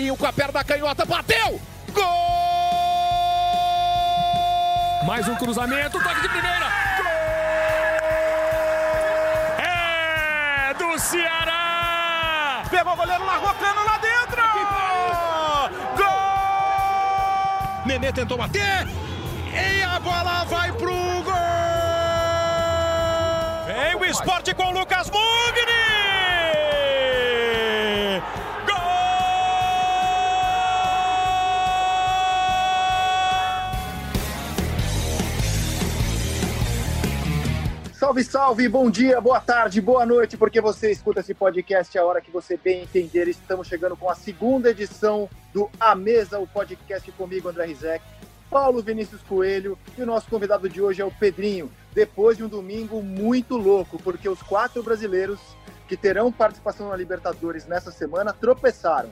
Marinho com a perna canhota, bateu! Gol! Mais um cruzamento, toque de primeira! Gol! É do Ceará! Pegou o goleiro, largou cano lá dentro! Gol! Nenê tentou bater e a bola vai pro gol! Vem o esporte com o Lucas Mugni! Salve, salve, bom dia, boa tarde, boa noite, porque você escuta esse podcast a hora que você bem entender. Estamos chegando com a segunda edição do A Mesa, o podcast comigo, André Rizek, Paulo Vinícius Coelho e o nosso convidado de hoje é o Pedrinho. Depois de um domingo muito louco, porque os quatro brasileiros que terão participação na Libertadores nessa semana tropeçaram.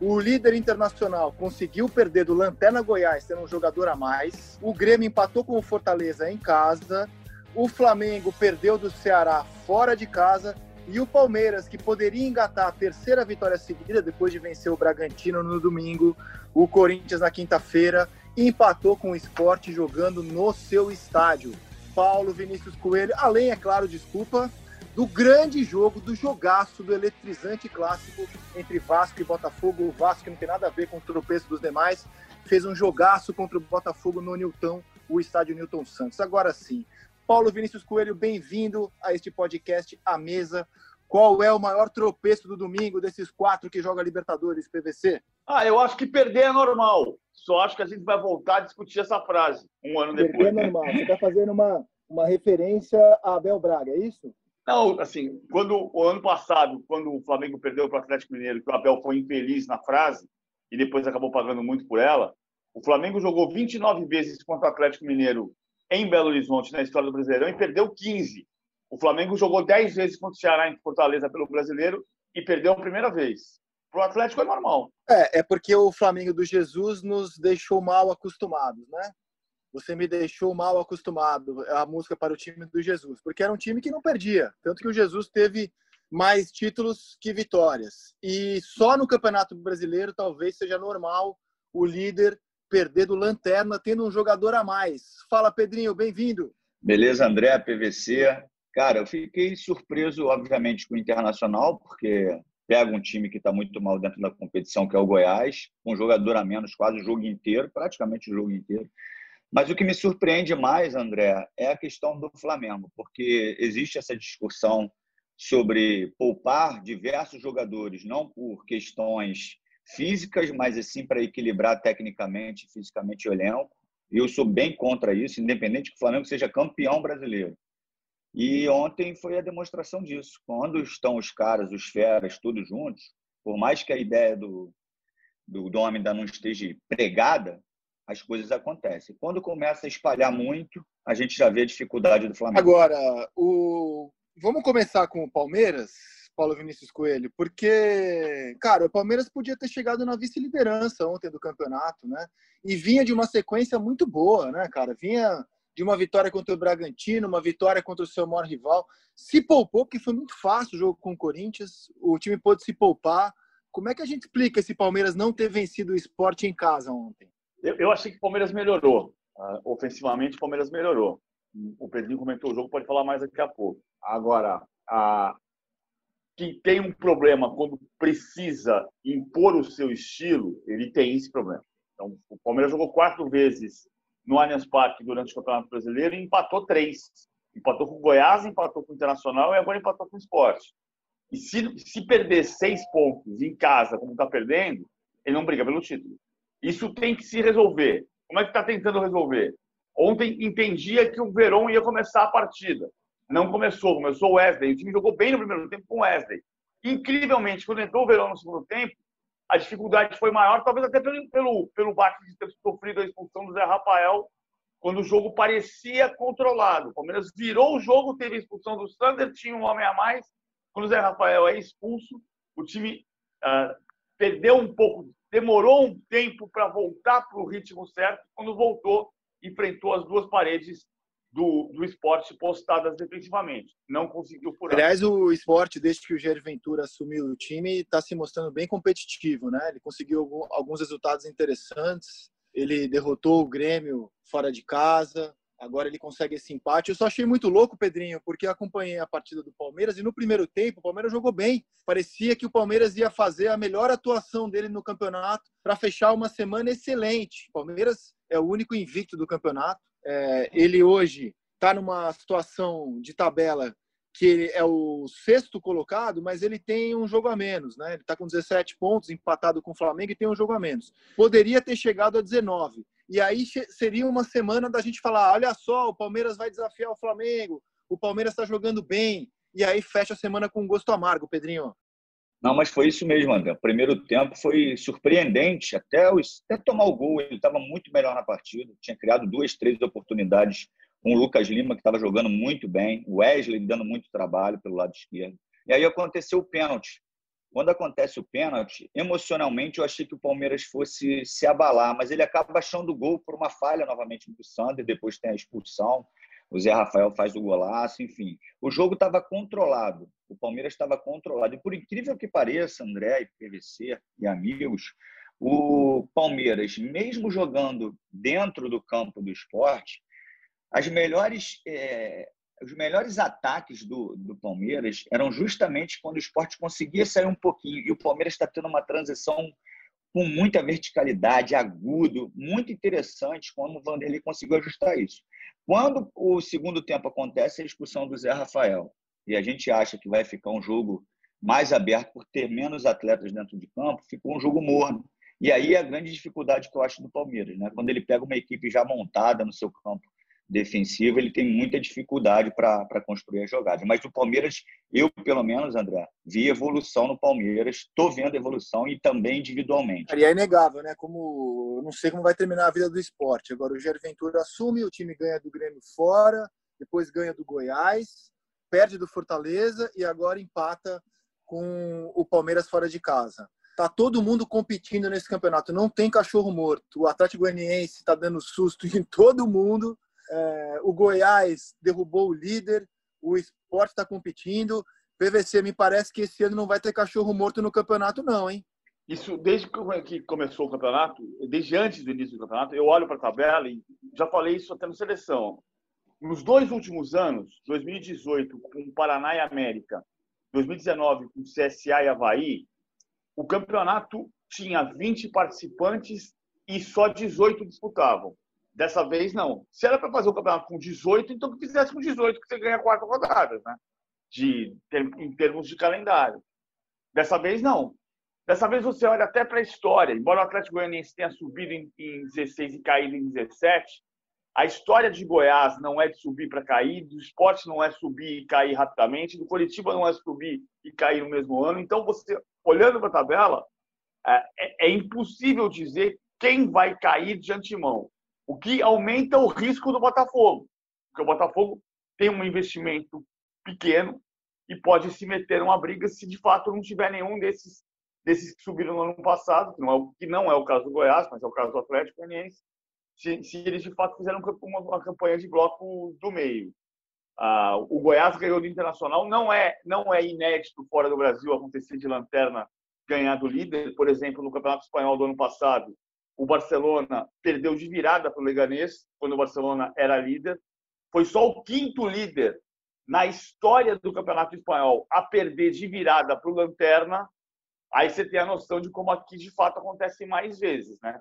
O líder internacional conseguiu perder do Lanterna Goiás, tendo um jogador a mais. O Grêmio empatou com o Fortaleza em casa. O Flamengo perdeu do Ceará fora de casa e o Palmeiras, que poderia engatar a terceira vitória seguida depois de vencer o Bragantino no domingo, o Corinthians na quinta-feira, empatou com o esporte jogando no seu estádio. Paulo Vinícius Coelho, além, é claro, desculpa, do grande jogo, do jogaço, do eletrizante clássico entre Vasco e Botafogo. O Vasco não tem nada a ver com o tropeço dos demais, fez um jogaço contra o Botafogo no Newton, o estádio Newton Santos. Agora sim, Paulo Vinícius Coelho, bem-vindo a este podcast A Mesa. Qual é o maior tropeço do domingo desses quatro que joga Libertadores, PVC? Ah, eu acho que perder é normal. Só acho que a gente vai voltar a discutir essa frase um ano perder depois. Perder é normal. Você está fazendo uma, uma referência a Abel Braga, é isso? Não, assim, quando o ano passado, quando o Flamengo perdeu para o Atlético Mineiro, que o Abel foi infeliz na frase e depois acabou pagando muito por ela, o Flamengo jogou 29 vezes contra o Atlético Mineiro em Belo Horizonte na história do Brasileirão e perdeu 15. O Flamengo jogou 10 vezes contra o Ceará em Fortaleza pelo Brasileiro e perdeu a primeira vez. Para o Atlético é normal. É, é porque o Flamengo do Jesus nos deixou mal acostumados, né? Você me deixou mal acostumado, a música para o time do Jesus, porque era um time que não perdia. Tanto que o Jesus teve mais títulos que vitórias. E só no Campeonato Brasileiro talvez seja normal o líder perder do Lanterna tendo um jogador a mais. Fala, Pedrinho, bem-vindo. Beleza, André, PVC. Cara, eu fiquei surpreso, obviamente, com o Internacional, porque pega um time que está muito mal dentro da competição, que é o Goiás, um jogador a menos quase o jogo inteiro, praticamente o jogo inteiro. Mas o que me surpreende mais, André, é a questão do Flamengo, porque existe essa discussão sobre poupar diversos jogadores, não por questões físicas, mas assim para equilibrar tecnicamente, fisicamente o elenco. E eu sou bem contra isso, independente que o Flamengo seja campeão brasileiro. E ontem foi a demonstração disso. Quando estão os caras, os feras, todos juntos, por mais que a ideia do, do nome ainda não esteja pregada, as coisas acontecem. Quando começa a espalhar muito, a gente já vê a dificuldade do Flamengo. Agora, o... vamos começar com o Palmeiras, Paulo Vinícius Coelho, porque, cara, o Palmeiras podia ter chegado na vice-liderança ontem do campeonato, né? E vinha de uma sequência muito boa, né, cara? Vinha de uma vitória contra o Bragantino, uma vitória contra o seu maior rival. Se poupou, porque foi muito fácil o jogo com o Corinthians, o time pôde se poupar. Como é que a gente explica esse Palmeiras não ter vencido o esporte em casa ontem? Eu, eu achei que o Palmeiras melhorou. Uh, ofensivamente, o Palmeiras melhorou. O Pedrinho comentou o jogo, pode falar mais daqui a pouco. Agora, a, que tem um problema quando precisa impor o seu estilo, ele tem esse problema. Então, o Palmeiras jogou quatro vezes no Allianz Parque durante o Campeonato Brasileiro e empatou três. Empatou com o Goiás, empatou com o Internacional e agora empatou com o Esporte. E se, se perder seis pontos em casa, como está perdendo, ele não briga pelo título. Isso tem que se resolver. Como é que está tentando resolver? Ontem entendia que o Verón ia começar a partida não começou, começou o Wesley. O time jogou bem no primeiro tempo com o Wesley. Incrivelmente, quando entrou o Verão no segundo tempo, a dificuldade foi maior, talvez até pelo, pelo, pelo baque de ter sofrido a expulsão do Zé Rafael, quando o jogo parecia controlado. O Palmeiras virou o jogo, teve a expulsão do Sander, tinha um homem a mais. Quando o Zé Rafael é expulso, o time uh, perdeu um pouco, demorou um tempo para voltar para o ritmo certo. Quando voltou, enfrentou as duas paredes do, do esporte postadas defensivamente. Não conseguiu furar. Aliás, o esporte, desde que o Jair Ventura assumiu o time, está se mostrando bem competitivo, né? Ele conseguiu alguns resultados interessantes. Ele derrotou o Grêmio fora de casa. Agora ele consegue esse empate. Eu só achei muito louco, Pedrinho, porque acompanhei a partida do Palmeiras e no primeiro tempo o Palmeiras jogou bem. Parecia que o Palmeiras ia fazer a melhor atuação dele no campeonato para fechar uma semana excelente. O Palmeiras é o único invicto do campeonato é, ele hoje está numa situação de tabela que ele é o sexto colocado, mas ele tem um jogo a menos, né? Ele está com 17 pontos, empatado com o Flamengo e tem um jogo a menos. Poderia ter chegado a 19. E aí seria uma semana da gente falar: olha só, o Palmeiras vai desafiar o Flamengo, o Palmeiras está jogando bem. E aí fecha a semana com um gosto amargo, Pedrinho. Não, mas foi isso mesmo, André. O primeiro tempo foi surpreendente. Até, os, até tomar o gol, ele estava muito melhor na partida. Tinha criado duas, três oportunidades com o Lucas Lima, que estava jogando muito bem. Wesley dando muito trabalho pelo lado esquerdo. E aí aconteceu o pênalti. Quando acontece o pênalti, emocionalmente eu achei que o Palmeiras fosse se abalar, mas ele acaba achando o gol por uma falha novamente do Sander, depois tem a expulsão o Zé Rafael faz o golaço, enfim. O jogo estava controlado, o Palmeiras estava controlado. E por incrível que pareça, André e PVC e amigos, o Palmeiras, mesmo jogando dentro do campo do esporte, as melhores, é, os melhores ataques do, do Palmeiras eram justamente quando o esporte conseguia sair um pouquinho. E o Palmeiras está tendo uma transição com muita verticalidade, agudo, muito interessante como o Vanderlei conseguiu ajustar isso. Quando o segundo tempo acontece, a expulsão do Zé Rafael, e a gente acha que vai ficar um jogo mais aberto por ter menos atletas dentro de campo, ficou um jogo morno. E aí é a grande dificuldade que eu acho do Palmeiras, né? Quando ele pega uma equipe já montada no seu campo defensivo, ele tem muita dificuldade para construir as jogadas. Mas o Palmeiras, eu pelo menos, André, vi evolução no Palmeiras, estou vendo evolução e também individualmente. E é inegável, né? Como não sei como vai terminar a vida do esporte. Agora o Jair Ventura assume, o time ganha do Grêmio fora, depois ganha do Goiás, perde do Fortaleza e agora empata com o Palmeiras fora de casa. Tá todo mundo competindo nesse campeonato, não tem cachorro morto. O Atlético Goianiense está dando susto em todo mundo é, o Goiás derrubou o líder, o esporte está competindo. PVC, me parece que esse ano não vai ter cachorro morto no campeonato, não, hein? Isso, desde que começou o campeonato, desde antes do início do campeonato, eu olho para a tabela e já falei isso até no seleção. Nos dois últimos anos, 2018 com Paraná e América, 2019 com CSA e Havaí, o campeonato tinha 20 participantes e só 18 disputavam. Dessa vez, não. Se era para fazer o campeonato com 18, então que fizesse com 18, que você ganha quatro rodadas, né? De, em termos de calendário. Dessa vez, não. Dessa vez, você olha até para a história. Embora o Atlético Goianiense tenha subido em, em 16 e caído em 17, a história de Goiás não é de subir para cair, do esporte não é subir e cair rapidamente, do Curitiba não é subir e cair no mesmo ano. Então, você, olhando para a tabela, é, é, é impossível dizer quem vai cair de antemão o que aumenta o risco do Botafogo, porque o Botafogo tem um investimento pequeno e pode se meter numa briga se de fato não tiver nenhum desses desses que subiram no ano passado, que não é o, que não é o caso do Goiás, mas é o caso do Atlético Goianiense, se, se eles de fato fizeram uma, uma campanha de bloco do meio. Ah, o Goiás ganhou do Internacional, não é não é inédito fora do Brasil acontecer de lanterna ganhar do líder, por exemplo, no Campeonato Espanhol do ano passado, o Barcelona perdeu de virada para o Leganês, quando o Barcelona era líder. Foi só o quinto líder na história do Campeonato Espanhol a perder de virada para o Lanterna. Aí você tem a noção de como aqui de fato acontece mais vezes, né?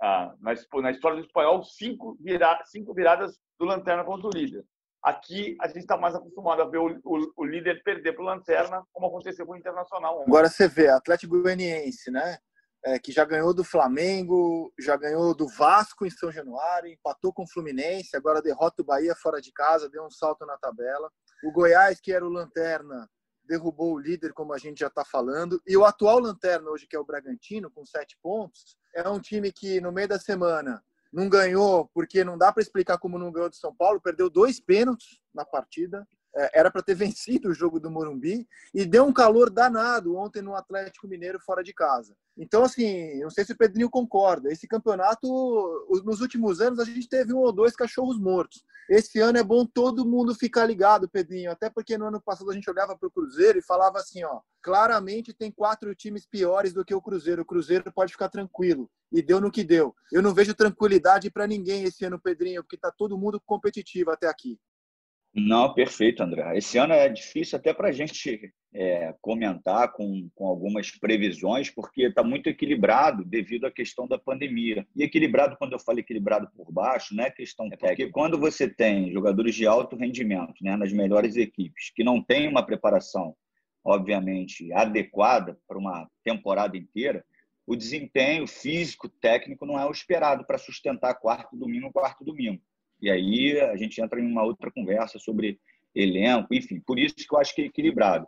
Ah, na, história do espanhol, cinco, vira, cinco viradas do Lanterna contra o líder. Aqui a gente está mais acostumado a ver o, o, o líder perder para o Lanterna, como aconteceu com o Internacional. Agora você vê, Atlético Goianiense, né? É, que já ganhou do Flamengo, já ganhou do Vasco em São Januário, empatou com o Fluminense, agora derrota o Bahia fora de casa, deu um salto na tabela. O Goiás, que era o lanterna, derrubou o líder, como a gente já está falando. E o atual lanterna hoje, que é o Bragantino, com sete pontos, é um time que no meio da semana não ganhou, porque não dá para explicar como não ganhou do São Paulo, perdeu dois pênaltis na partida. É, era para ter vencido o jogo do Morumbi e deu um calor danado ontem no Atlético Mineiro fora de casa. Então, assim, não sei se o Pedrinho concorda. Esse campeonato, nos últimos anos, a gente teve um ou dois cachorros mortos. Esse ano é bom todo mundo ficar ligado, Pedrinho. Até porque no ano passado a gente olhava para o Cruzeiro e falava assim: ó, claramente tem quatro times piores do que o Cruzeiro. O Cruzeiro pode ficar tranquilo. E deu no que deu. Eu não vejo tranquilidade para ninguém esse ano, Pedrinho, porque está todo mundo competitivo até aqui. Não, perfeito, André. Esse ano é difícil até para a gente é, comentar com, com algumas previsões, porque está muito equilibrado devido à questão da pandemia. E equilibrado, quando eu falo equilibrado por baixo, não é questão é porque quando você tem jogadores de alto rendimento né, nas melhores equipes, que não têm uma preparação, obviamente, adequada para uma temporada inteira, o desempenho físico, técnico não é o esperado para sustentar quarto domingo, quarto domingo. E aí a gente entra em uma outra conversa sobre elenco, enfim, por isso que eu acho que é equilibrado.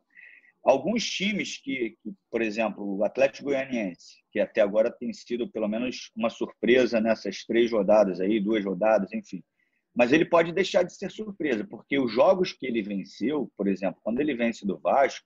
Alguns times que, por exemplo, o Atlético Goianiense, que até agora tem sido pelo menos uma surpresa nessas três rodadas aí, duas rodadas, enfim. Mas ele pode deixar de ser surpresa, porque os jogos que ele venceu, por exemplo, quando ele vence do Vasco,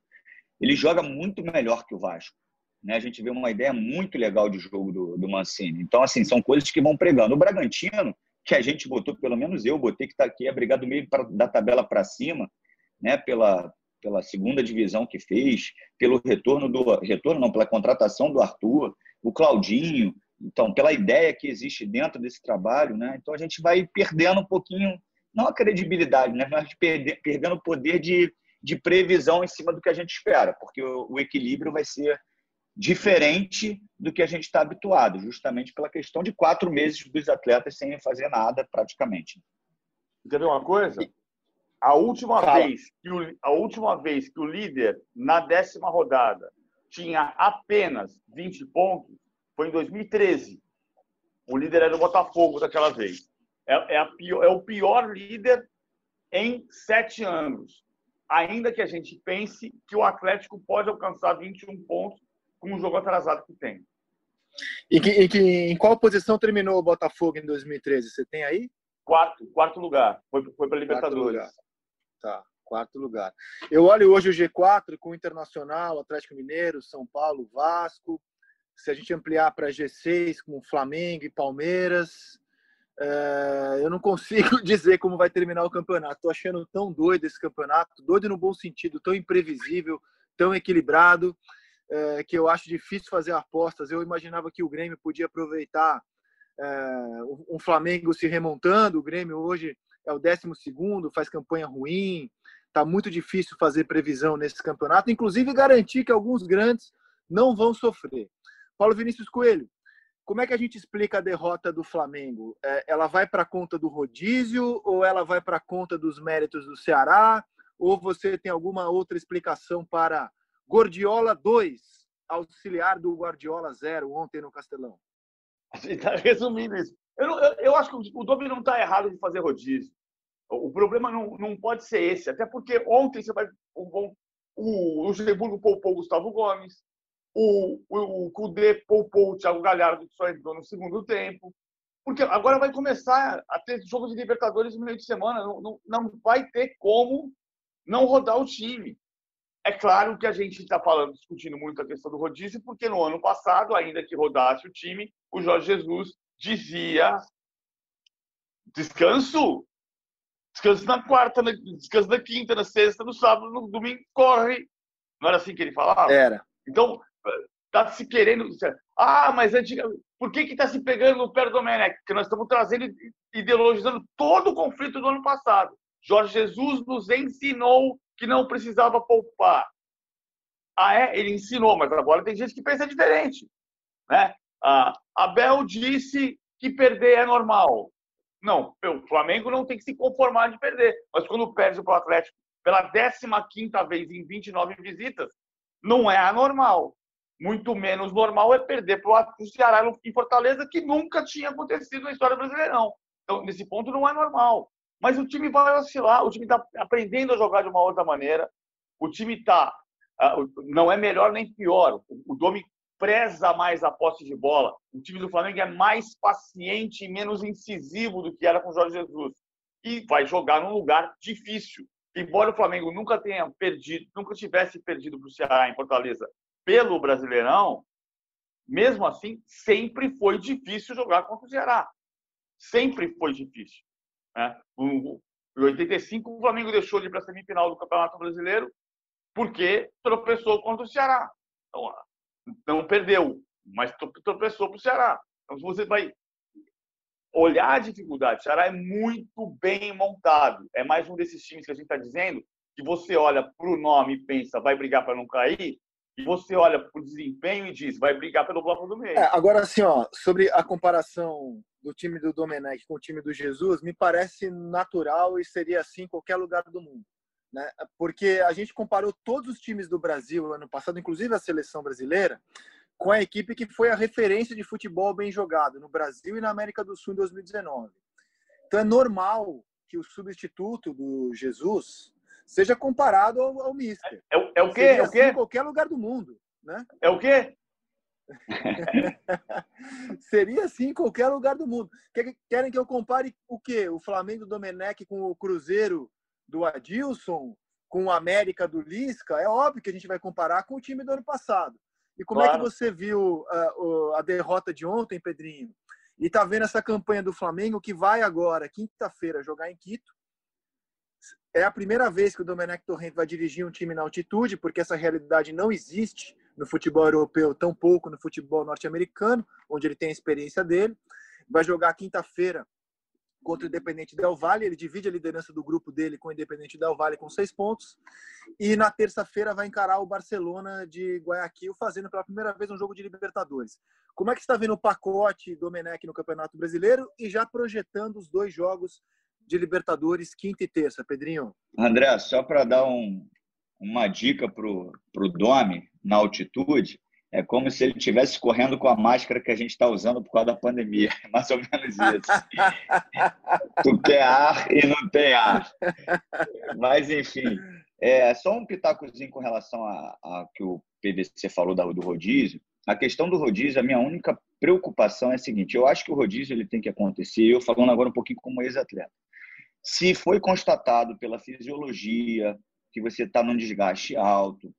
ele joga muito melhor que o Vasco. Né? A gente vê uma ideia muito legal de jogo do, do Mancini. Então, assim, são coisas que vão pregando. O Bragantino, que a gente botou, pelo menos eu botei, que está aqui, é brigar do meio pra, da tabela para cima, né, pela, pela segunda divisão que fez, pelo retorno do retorno não, pela contratação do Arthur, o Claudinho, então pela ideia que existe dentro desse trabalho, né? Então a gente vai perdendo um pouquinho, não a credibilidade, né, mas perder, perdendo o poder de, de previsão em cima do que a gente espera, porque o, o equilíbrio vai ser diferente do que a gente está habituado, justamente pela questão de quatro meses dos atletas sem fazer nada praticamente. Quer ver uma coisa? A última vez que o, a última vez que o líder na décima rodada tinha apenas 20 pontos foi em 2013. O líder era o Botafogo daquela vez. É, é, pior, é o pior líder em sete anos. Ainda que a gente pense que o Atlético pode alcançar 21 pontos com o jogo atrasado que tem. E que, e que, em qual posição terminou o Botafogo em 2013? Você tem aí? Quarto, quarto lugar. Foi, foi para Libertadores. Tá, quarto lugar. Eu olho hoje o G4 com o Internacional, Atlético Mineiro, São Paulo, Vasco. Se a gente ampliar para G6 com Flamengo e Palmeiras, é, eu não consigo dizer como vai terminar o campeonato. Estou achando tão doido esse campeonato, doido no bom sentido, tão imprevisível, tão equilibrado é, que eu acho difícil fazer apostas. Eu imaginava que o Grêmio podia aproveitar é, um Flamengo se remontando. O Grêmio hoje é o 12 segundo, faz campanha ruim. Está muito difícil fazer previsão nesse campeonato, inclusive garantir que alguns grandes não vão sofrer. Paulo Vinícius Coelho, como é que a gente explica a derrota do Flamengo? É, ela vai para conta do rodízio ou ela vai para conta dos méritos do Ceará? Ou você tem alguma outra explicação para Gordiola 2, auxiliar do Guardiola 0 ontem no Castelão. Está resumindo isso. Eu, não, eu, eu, acho que o Domi não está errado de fazer rodízio. O, problema não, não pode ser esse, até porque ontem você vai. O, o Luxemburgo poupou o Gustavo Gomes, o, o, o Cudê poupou o Thiago Galhardo, que só entrou no segundo tempo. Porque agora vai começar a ter jogo de Libertadores no meio de semana. Não, não, não vai ter como não rodar o time. É claro que a gente está falando, discutindo muito a questão do rodízio, porque no ano passado, ainda que rodasse o time, o Jorge Jesus dizia descanso, descanso na quarta, descanso na quinta, na sexta, no sábado, no domingo, corre. Não era assim que ele falava? Era. Então, está se querendo. Ah, mas antiga... por que está se pegando no pé do Domenech? Porque nós estamos trazendo, ideologizando todo o conflito do ano passado. Jorge Jesus nos ensinou que não precisava poupar. Ah, é? Ele ensinou, mas agora tem gente que pensa diferente. Né? Ah, Abel disse que perder é normal. Não, o Flamengo não tem que se conformar de perder. Mas quando perde para o Atlético pela 15 vez em 29 visitas, não é anormal. Muito menos normal é perder para o Ceará em Fortaleza, que nunca tinha acontecido na história brasileira. Não. Então, nesse ponto, não é normal. Mas o time vai oscilar, o time está aprendendo a jogar de uma outra maneira. O time está. Ah, não é melhor nem pior. O Domi preza mais a posse de bola. O time do Flamengo é mais paciente e menos incisivo do que era com o Jorge Jesus. E vai jogar num lugar difícil. embora o Flamengo nunca tenha perdido, nunca tivesse perdido para o Ceará em Fortaleza pelo Brasileirão, mesmo assim, sempre foi difícil jogar contra o Ceará. Sempre foi difícil. Né? Em 85, o Flamengo deixou de ir para a semifinal do Campeonato Brasileiro porque tropeçou contra o Ceará. Então, não perdeu, mas tropeçou para o Ceará. Então, se você vai olhar a dificuldade, o Ceará é muito bem montado. É mais um desses times que a gente está dizendo que você olha para o nome e pensa, vai brigar para não cair, e você olha para o desempenho e diz, vai brigar pelo bloco do meio. É, agora, assim, ó, sobre a comparação do time do Domenech com o time do Jesus, me parece natural e seria assim em qualquer lugar do mundo. Né? Porque a gente comparou todos os times do Brasil ano passado, inclusive a seleção brasileira, com a equipe que foi a referência de futebol bem jogado no Brasil e na América do Sul em 2019. Então é normal que o substituto do Jesus seja comparado ao, ao Mister. É, é, é o quê? é o quê? Assim em qualquer lugar do mundo. Né? É o quê? Seria assim em qualquer lugar do mundo. Querem que eu compare o quê? O Flamengo do Domenech com o Cruzeiro do Adilson, com o América do Lisca? É óbvio que a gente vai comparar com o time do ano passado. E como claro. é que você viu uh, a derrota de ontem, Pedrinho? E está vendo essa campanha do Flamengo que vai agora, quinta-feira, jogar em Quito. É a primeira vez que o Domenech Torrent vai dirigir um time na altitude, porque essa realidade não existe no futebol europeu, tão pouco no futebol norte-americano, onde ele tem a experiência dele. Vai jogar quinta-feira contra o Independente Del Valle. Ele divide a liderança do grupo dele com o Independente Del Valle com seis pontos. E na terça-feira vai encarar o Barcelona de Guayaquil, fazendo pela primeira vez um jogo de Libertadores. Como é que está vendo o pacote do Menec no Campeonato Brasileiro e já projetando os dois jogos de Libertadores, quinta e terça, Pedrinho? André, só para dar um, uma dica para o Domi na altitude, é como se ele estivesse correndo com a máscara que a gente está usando por causa da pandemia. É mais ou menos isso. tu quer ar e não tem ar. Mas, enfim, é só um pitacozinho com relação a, a que o PVC falou do rodízio. A questão do rodízio, a minha única preocupação é a seguinte: eu acho que o rodízio ele tem que acontecer. Eu falando agora um pouquinho como ex-atleta. Se foi constatado pela fisiologia que você está num desgaste alto,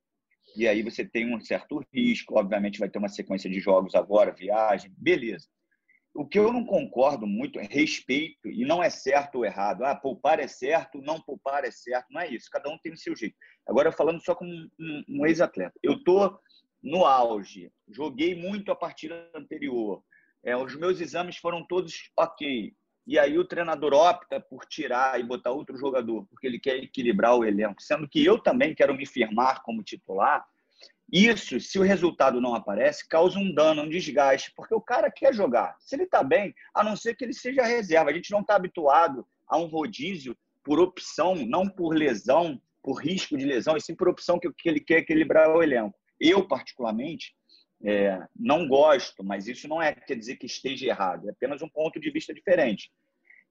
e aí você tem um certo risco, obviamente vai ter uma sequência de jogos agora, viagem, beleza. O que eu não concordo muito é respeito, e não é certo ou errado. Ah, poupar é certo, não poupar é certo. Não é isso, cada um tem o seu jeito. Agora, falando só como um, um ex-atleta. Eu estou no auge, joguei muito a partida anterior, é, os meus exames foram todos ok. E aí o treinador opta por tirar e botar outro jogador, porque ele quer equilibrar o elenco, sendo que eu também quero me firmar como titular. Isso, se o resultado não aparece, causa um dano, um desgaste, porque o cara quer jogar. Se ele está bem, a não ser que ele seja reserva. A gente não está habituado a um rodízio por opção, não por lesão, por risco de lesão, e sim por opção que, que ele quer equilibrar o elenco. Eu, particularmente, é, não gosto, mas isso não é quer dizer que esteja errado, é apenas um ponto de vista diferente.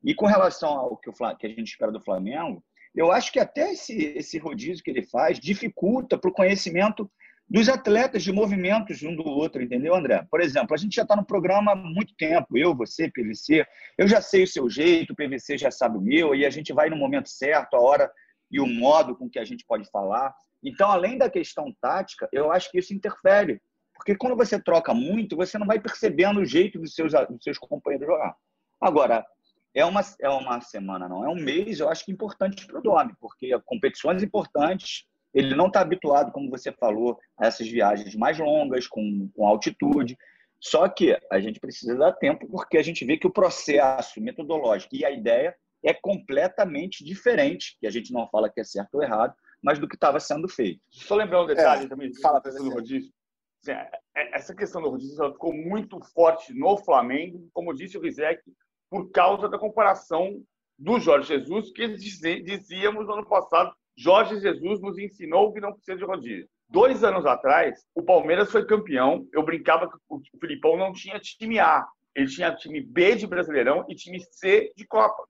E com relação ao que, o, que a gente espera do Flamengo, eu acho que até esse, esse rodízio que ele faz dificulta para o conhecimento dos atletas de movimentos um do outro, entendeu, André? Por exemplo, a gente já está no programa há muito tempo, eu, você, PVC, eu já sei o seu jeito, o PVC já sabe o meu, e a gente vai no momento certo, a hora e o modo com que a gente pode falar. Então, além da questão tática, eu acho que isso interfere porque quando você troca muito, você não vai percebendo o jeito dos seus, dos seus companheiros jogar. Agora, é uma, é uma semana, não é um mês, eu acho que importante para o Domi, porque competições importantes, ele não está habituado, como você falou, a essas viagens mais longas, com, com altitude. Só que a gente precisa dar tempo, porque a gente vê que o processo metodológico e a ideia é completamente diferente, que a gente não fala que é certo ou errado, mas do que estava sendo feito. Só lembrar um detalhe é, também, fala para do rodízio. Assim, é, é, essa questão do rodízio ficou muito forte no Flamengo, como disse o Rizek, por causa da comparação do Jorge Jesus, que dizíamos no ano passado, Jorge Jesus nos ensinou que não precisa de rodízio. Dois anos atrás, o Palmeiras foi campeão. Eu brincava que o Filipão não tinha time A. Ele tinha time B de Brasileirão e time C de Copa.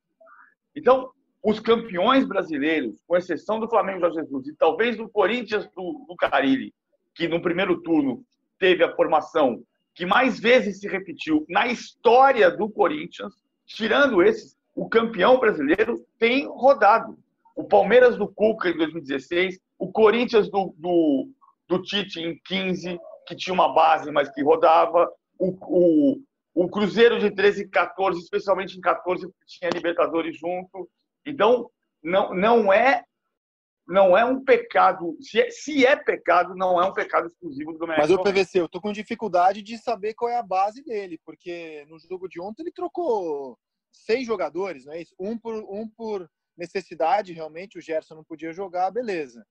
Então, os campeões brasileiros, com exceção do Flamengo Jorge Jesus e talvez do Corinthians do, do Carilli, que no primeiro turno teve a formação que mais vezes se repetiu na história do Corinthians, tirando esses, o campeão brasileiro tem rodado. O Palmeiras do Cuca em 2016, o Corinthians do, do, do Tite em 15, que tinha uma base, mas que rodava, o, o, o Cruzeiro de 13 e 14, especialmente em 14, tinha Libertadores junto. Então, não, não é não é um pecado. Se é, se é pecado, não é um pecado exclusivo do Domenech. Mas o PVC, eu tô com dificuldade de saber qual é a base dele, porque no jogo de ontem ele trocou seis jogadores, não é isso? Um por, um por necessidade, realmente, o Gerson não podia jogar, beleza.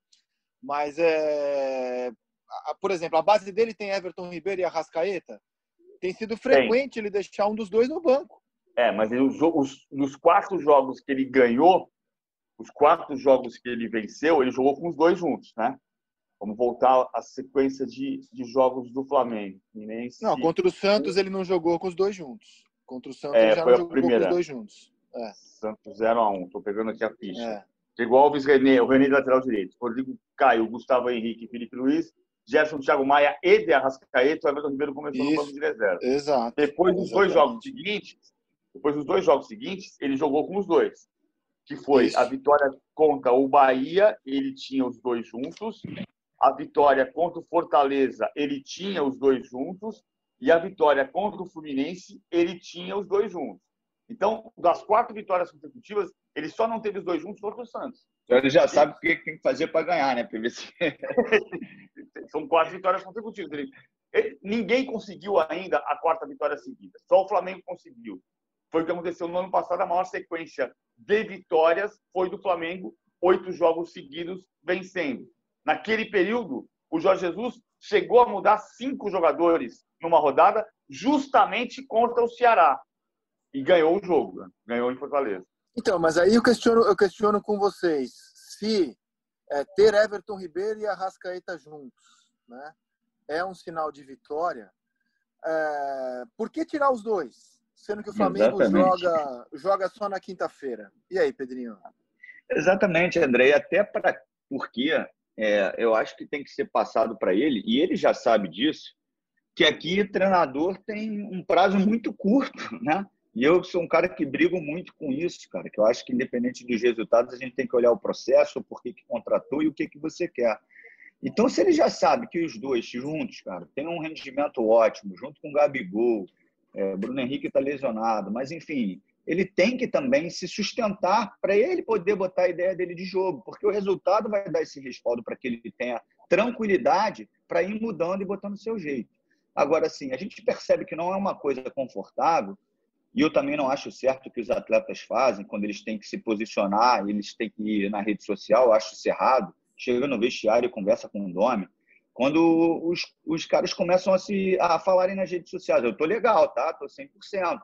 Mas, é, por exemplo, a base dele tem Everton Ribeiro e Arrascaeta. Tem sido frequente tem. ele deixar um dos dois no banco. É, mas os, os, nos quatro jogos que ele ganhou, os quatro jogos que ele venceu, ele jogou com os dois juntos, né? Vamos voltar à sequência de, de jogos do Flamengo. Não, contra o Santos ele não jogou com os dois juntos. Contra o Santos é, ele já não jogou primeira. com os dois juntos. É. Santos 0x1. Estou pegando aqui a ficha. É. Igual Alves René, o René de lateral direito. Rodrigo Caio, Gustavo Henrique, Felipe Luiz, Gerson, Thiago Maia e de Arrascaeta. O Everton Ribeiro começou Isso. no banco de reserva. Exato. Depois dos dois jogos seguintes, depois dos dois jogos seguintes, ele jogou com os dois que foi Isso. a vitória contra o Bahia, ele tinha os dois juntos, a vitória contra o Fortaleza, ele tinha os dois juntos, e a vitória contra o Fluminense, ele tinha os dois juntos. Então, das quatro vitórias consecutivas, ele só não teve os dois juntos contra o Santos. Então, ele já sabe o que tem que fazer para ganhar, né, PVC? São quatro vitórias consecutivas. Ele, ele, ninguém conseguiu ainda a quarta vitória seguida. Só o Flamengo conseguiu. Foi o que aconteceu no ano passado, a maior sequência de vitórias foi do Flamengo, oito jogos seguidos vencendo. Naquele período, o Jorge Jesus chegou a mudar cinco jogadores numa rodada, justamente contra o Ceará. E ganhou o jogo, né? ganhou em Fortaleza. Então, mas aí eu questiono, eu questiono com vocês se é, ter Everton Ribeiro e Arrascaeta juntos né, é um sinal de vitória. É, por que tirar os dois? Sendo que o Flamengo joga, joga só na quinta-feira. E aí, Pedrinho? Exatamente, André. Até para porque é, eu acho que tem que ser passado para ele, e ele já sabe disso, que aqui treinador tem um prazo muito curto, né? E eu sou um cara que brigo muito com isso, cara, que eu acho que independente dos resultados, a gente tem que olhar o processo, por que, que contratou e o que, que você quer. Então, se ele já sabe que os dois juntos, cara, tem um rendimento ótimo, junto com o Gabigol, é, Bruno Henrique está lesionado, mas enfim, ele tem que também se sustentar para ele poder botar a ideia dele de jogo, porque o resultado vai dar esse respaldo para que ele tenha tranquilidade para ir mudando e botando o seu jeito. Agora, sim, a gente percebe que não é uma coisa confortável, e eu também não acho certo que os atletas fazem quando eles têm que se posicionar, eles têm que ir na rede social, eu acho isso errado. Chega no vestiário e conversa com o nome. Quando os, os caras começam a, se, a falarem nas redes sociais, eu tô legal, tá? Tô 100%.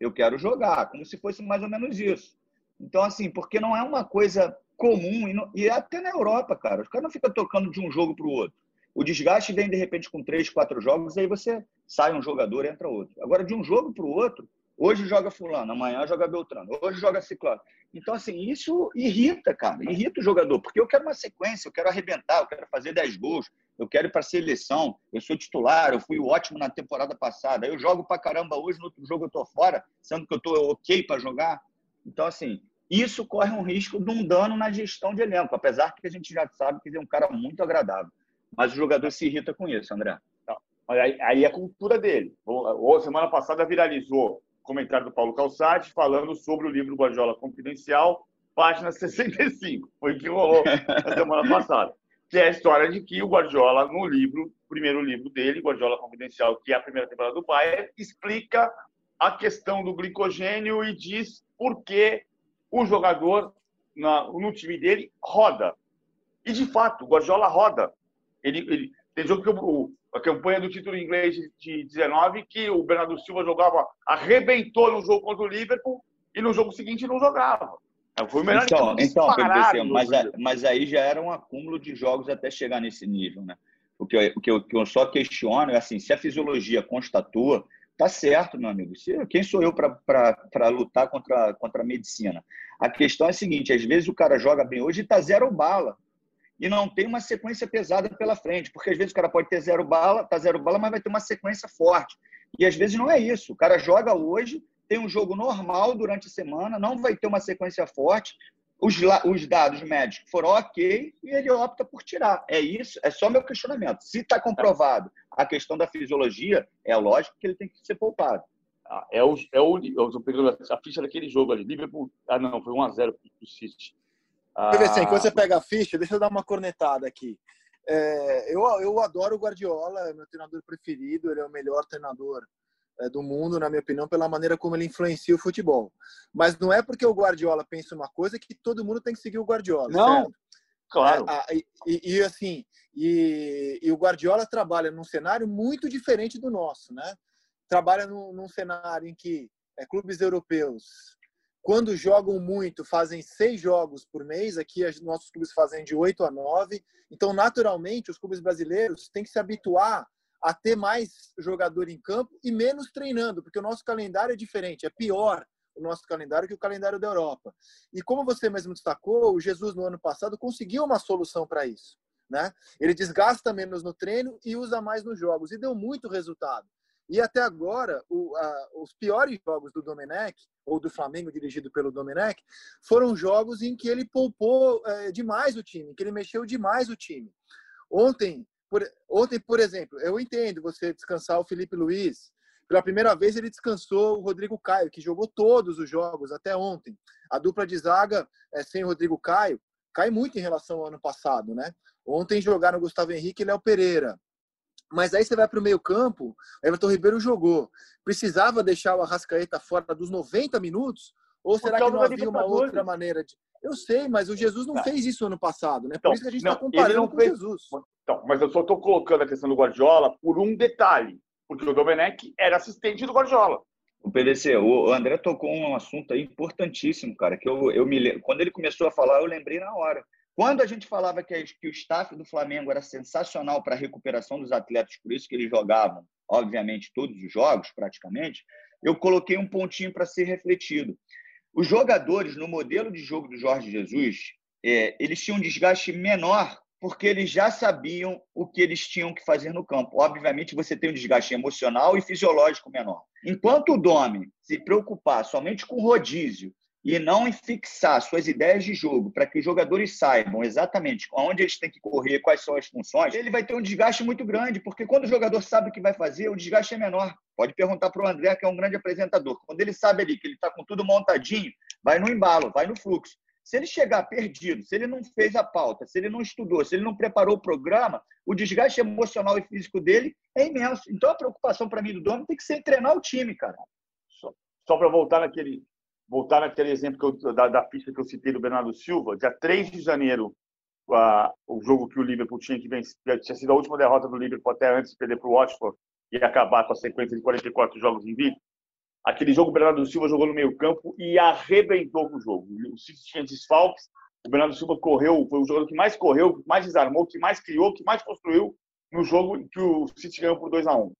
Eu quero jogar, como se fosse mais ou menos isso. Então, assim, porque não é uma coisa comum, e, não, e até na Europa, cara, os caras não ficam tocando de um jogo para o outro. O desgaste vem, de repente, com três, quatro jogos, aí você sai um jogador entra outro. Agora, de um jogo para o outro, hoje joga fulano, amanhã joga Beltrano, hoje joga Ciclano. Então, assim, isso irrita, cara, irrita o jogador, porque eu quero uma sequência, eu quero arrebentar, eu quero fazer 10 gols, eu quero ir para a seleção, eu sou titular, eu fui ótimo na temporada passada, eu jogo para caramba hoje, no outro jogo eu estou fora, sendo que eu estou ok para jogar. Então, assim, isso corre um risco de um dano na gestão de elenco, apesar que a gente já sabe que ele é um cara muito agradável. Mas o jogador se irrita com isso, André. Aí, é a cultura dele. Semana passada viralizou comentário do Paulo Calçade falando sobre o livro Guardiola Confidencial, página 65. Foi o que rolou na semana passada que é a história de que o Guardiola, no livro, primeiro livro dele, Guardiola Confidencial, que é a primeira temporada do Bayern, explica a questão do glicogênio e diz por que o jogador na, no time dele roda. E, de fato, o Guardiola roda. Ele, ele, tem jogo que o, a campanha do título inglês de, de 19 que o Bernardo Silva jogava, arrebentou no jogo contra o Liverpool e no jogo seguinte não jogava. Foi o melhor então, então PPC, mas, mas aí já era um acúmulo de jogos até chegar nesse nível, né? O que, eu, o que, eu, que eu só questiono é assim, se a fisiologia constatua, tá certo, meu amigo. Se, quem sou eu para lutar contra, contra a medicina? A questão é a seguinte, às vezes o cara joga bem hoje e tá zero bala. E não tem uma sequência pesada pela frente, porque às vezes o cara pode ter zero bala, tá zero bala, mas vai ter uma sequência forte. E às vezes não é isso. O cara joga hoje, tem um jogo normal durante a semana, não vai ter uma sequência forte, os, os dados médicos foram ok e ele opta por tirar. É isso, é só meu questionamento. Se está comprovado a questão da fisiologia, é lógico que ele tem que ser poupado. Ah, é o, é o, eu estou pegando a ficha daquele jogo ali. Liverpool. Ah, não, foi 1x0 para o City. Ah, assim, quando você pega a ficha, deixa eu dar uma cornetada aqui. É, eu, eu adoro o Guardiola, é meu treinador preferido, ele é o melhor treinador é, do mundo, na minha opinião, pela maneira como ele influencia o futebol. Mas não é porque o Guardiola pensa uma coisa que todo mundo tem que seguir o Guardiola. Não, certo? claro. É, e, e, assim, e, e, o Guardiola trabalha num cenário muito diferente do nosso, né? Trabalha num, num cenário em que é, clubes europeus, quando jogam muito, fazem seis jogos por mês. Aqui, os nossos clubes fazem de oito a nove. Então, naturalmente, os clubes brasileiros têm que se habituar a ter mais jogador em campo e menos treinando, porque o nosso calendário é diferente, é pior o nosso calendário que o calendário da Europa. E como você mesmo destacou, o Jesus no ano passado conseguiu uma solução para isso. Né? Ele desgasta menos no treino e usa mais nos jogos, e deu muito resultado. E até agora, o, a, os piores jogos do Domenech, ou do Flamengo dirigido pelo Domenech, foram jogos em que ele poupou é, demais o time, que ele mexeu demais o time. Ontem, por, ontem, por exemplo, eu entendo você descansar o Felipe Luiz. Pela primeira vez, ele descansou o Rodrigo Caio, que jogou todos os jogos até ontem. A dupla de zaga é, sem o Rodrigo Caio cai muito em relação ao ano passado, né? Ontem jogaram Gustavo Henrique e Léo Pereira. Mas aí você vai para o meio-campo, Everton Ribeiro jogou. Precisava deixar o Arrascaeta fora dos 90 minutos? Ou será que não havia uma outra maneira de. Eu sei, mas o Jesus não tá. fez isso ano passado, né? Por então, isso que a gente está comparando com o Jesus. Então, mas eu só estou colocando a questão do Guardiola por um detalhe, porque o Domenech era assistente do Guardiola. O PDC, o André tocou um assunto aí importantíssimo, cara, que eu, eu me quando ele começou a falar, eu lembrei na hora. Quando a gente falava que, que o staff do Flamengo era sensacional para a recuperação dos atletas, por isso que eles jogavam, obviamente, todos os jogos, praticamente, eu coloquei um pontinho para ser refletido. Os jogadores, no modelo de jogo do Jorge Jesus, é, eles tinham um desgaste menor porque eles já sabiam o que eles tinham que fazer no campo. Obviamente, você tem um desgaste emocional e fisiológico menor. Enquanto o Domi se preocupar somente com rodízio e não em fixar suas ideias de jogo para que os jogadores saibam exatamente onde eles têm que correr, quais são as funções, ele vai ter um desgaste muito grande, porque quando o jogador sabe o que vai fazer, o desgaste é menor. Pode perguntar para o André, que é um grande apresentador. Quando ele sabe ali que ele está com tudo montadinho, vai no embalo, vai no fluxo. Se ele chegar perdido, se ele não fez a pauta, se ele não estudou, se ele não preparou o programa, o desgaste emocional e físico dele é imenso. Então a preocupação para mim do dono tem que ser treinar o time, cara. Só, só para voltar naquele voltar naquele exemplo eu, da, da ficha que eu citei do Bernardo Silva, dia 3 de janeiro, a, o jogo que o Liverpool tinha que vencer, tinha sido a última derrota do Liverpool até antes de perder para o Watford e acabar com a sequência de 44 jogos em vida. Aquele jogo o Bernardo Silva jogou no meio campo e arrebentou com o jogo. O City tinha desfalques, o Bernardo Silva correu, foi o jogador que mais correu, que mais desarmou, que mais criou, que mais construiu no jogo que o City ganhou por 2 a 1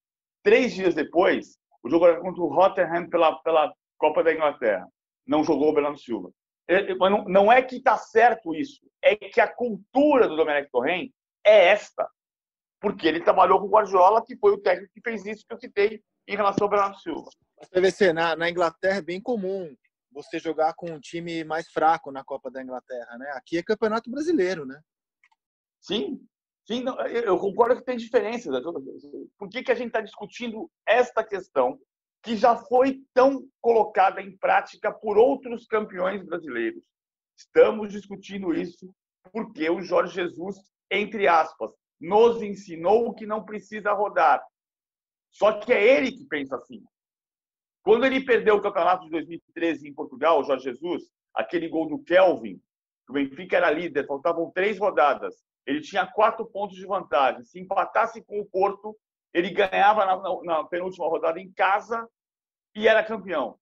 Três dias depois, o jogo era contra o Rotterdam pela, pela Copa da Inglaterra não jogou o Bernardo Silva. É, é, não, não é que está certo isso, é que a cultura do Domenech Torren é esta. Porque ele trabalhou com o Guardiola, que foi o técnico que fez isso que eu citei em relação ao Bernardo Silva. Mas PVC, na, na Inglaterra é bem comum você jogar com um time mais fraco na Copa da Inglaterra, né? Aqui é campeonato brasileiro, né? Sim, sim, eu concordo que tem diferenças. Né? Por que, que a gente está discutindo esta questão que já foi tão colocada em prática por outros campeões brasileiros. Estamos discutindo isso porque o Jorge Jesus, entre aspas, nos ensinou que não precisa rodar. Só que é ele que pensa assim. Quando ele perdeu o campeonato de 2013 em Portugal, o Jorge Jesus, aquele gol do Kelvin, o Benfica era líder, faltavam três rodadas. Ele tinha quatro pontos de vantagem. Se empatasse com o Porto, ele ganhava na, na, na penúltima rodada em casa e era campeão.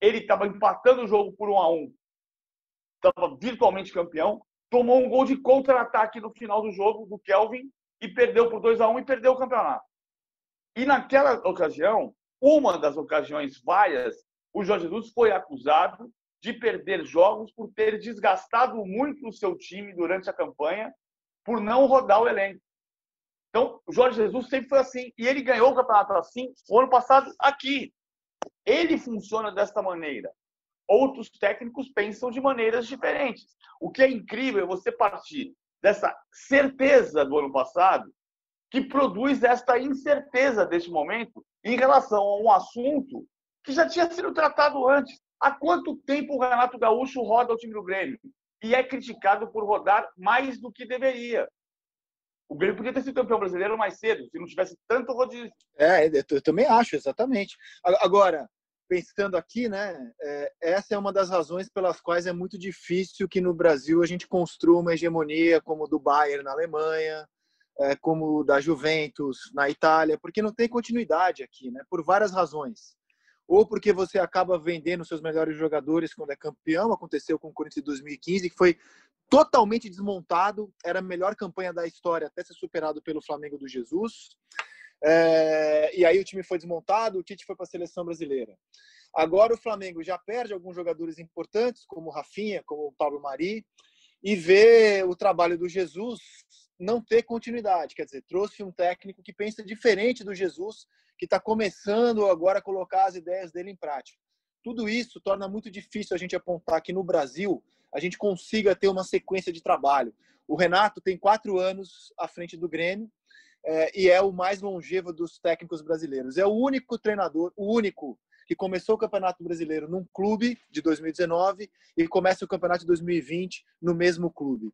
Ele estava empatando o jogo por um a um, estava virtualmente campeão, tomou um gol de contra-ataque no final do jogo do Kelvin e perdeu por 2 a 1 um, e perdeu o campeonato. E naquela ocasião, uma das ocasiões várias, o Jorge Jesus foi acusado de perder jogos por ter desgastado muito o seu time durante a campanha, por não rodar o elenco. Então, o Jorge Jesus sempre foi assim. E ele ganhou o campeonato assim o ano passado aqui. Ele funciona desta maneira. outros técnicos pensam de maneiras diferentes. O que é incrível é você partir dessa certeza do ano passado que produz esta incerteza deste momento em relação a um assunto que já tinha sido tratado antes. Há quanto tempo o Renato Gaúcho roda o time do Grêmio? E é criticado por rodar mais do que deveria. O Grêmio podia ter sido campeão brasileiro mais cedo, se não tivesse tanto rodízio. É, eu também acho, exatamente. Agora, pensando aqui, né, é, essa é uma das razões pelas quais é muito difícil que no Brasil a gente construa uma hegemonia como do Bayern na Alemanha, é, como da Juventus na Itália, porque não tem continuidade aqui, né, por várias razões. Ou porque você acaba vendendo seus melhores jogadores quando é campeão, aconteceu com o Corinthians em 2015, que foi totalmente desmontado, era a melhor campanha da história até ser superado pelo Flamengo do Jesus. É, e aí o time foi desmontado, o Tite foi para a seleção brasileira. Agora o Flamengo já perde alguns jogadores importantes, como o Rafinha, como o Pablo Mari, e vê o trabalho do Jesus não ter continuidade. Quer dizer, trouxe um técnico que pensa diferente do Jesus, que está começando agora a colocar as ideias dele em prática. Tudo isso torna muito difícil a gente apontar que no Brasil a gente consiga ter uma sequência de trabalho. O Renato tem quatro anos à frente do Grêmio é, e é o mais longevo dos técnicos brasileiros. É o único treinador, o único que começou o Campeonato Brasileiro num clube de 2019 e começa o Campeonato de 2020 no mesmo clube.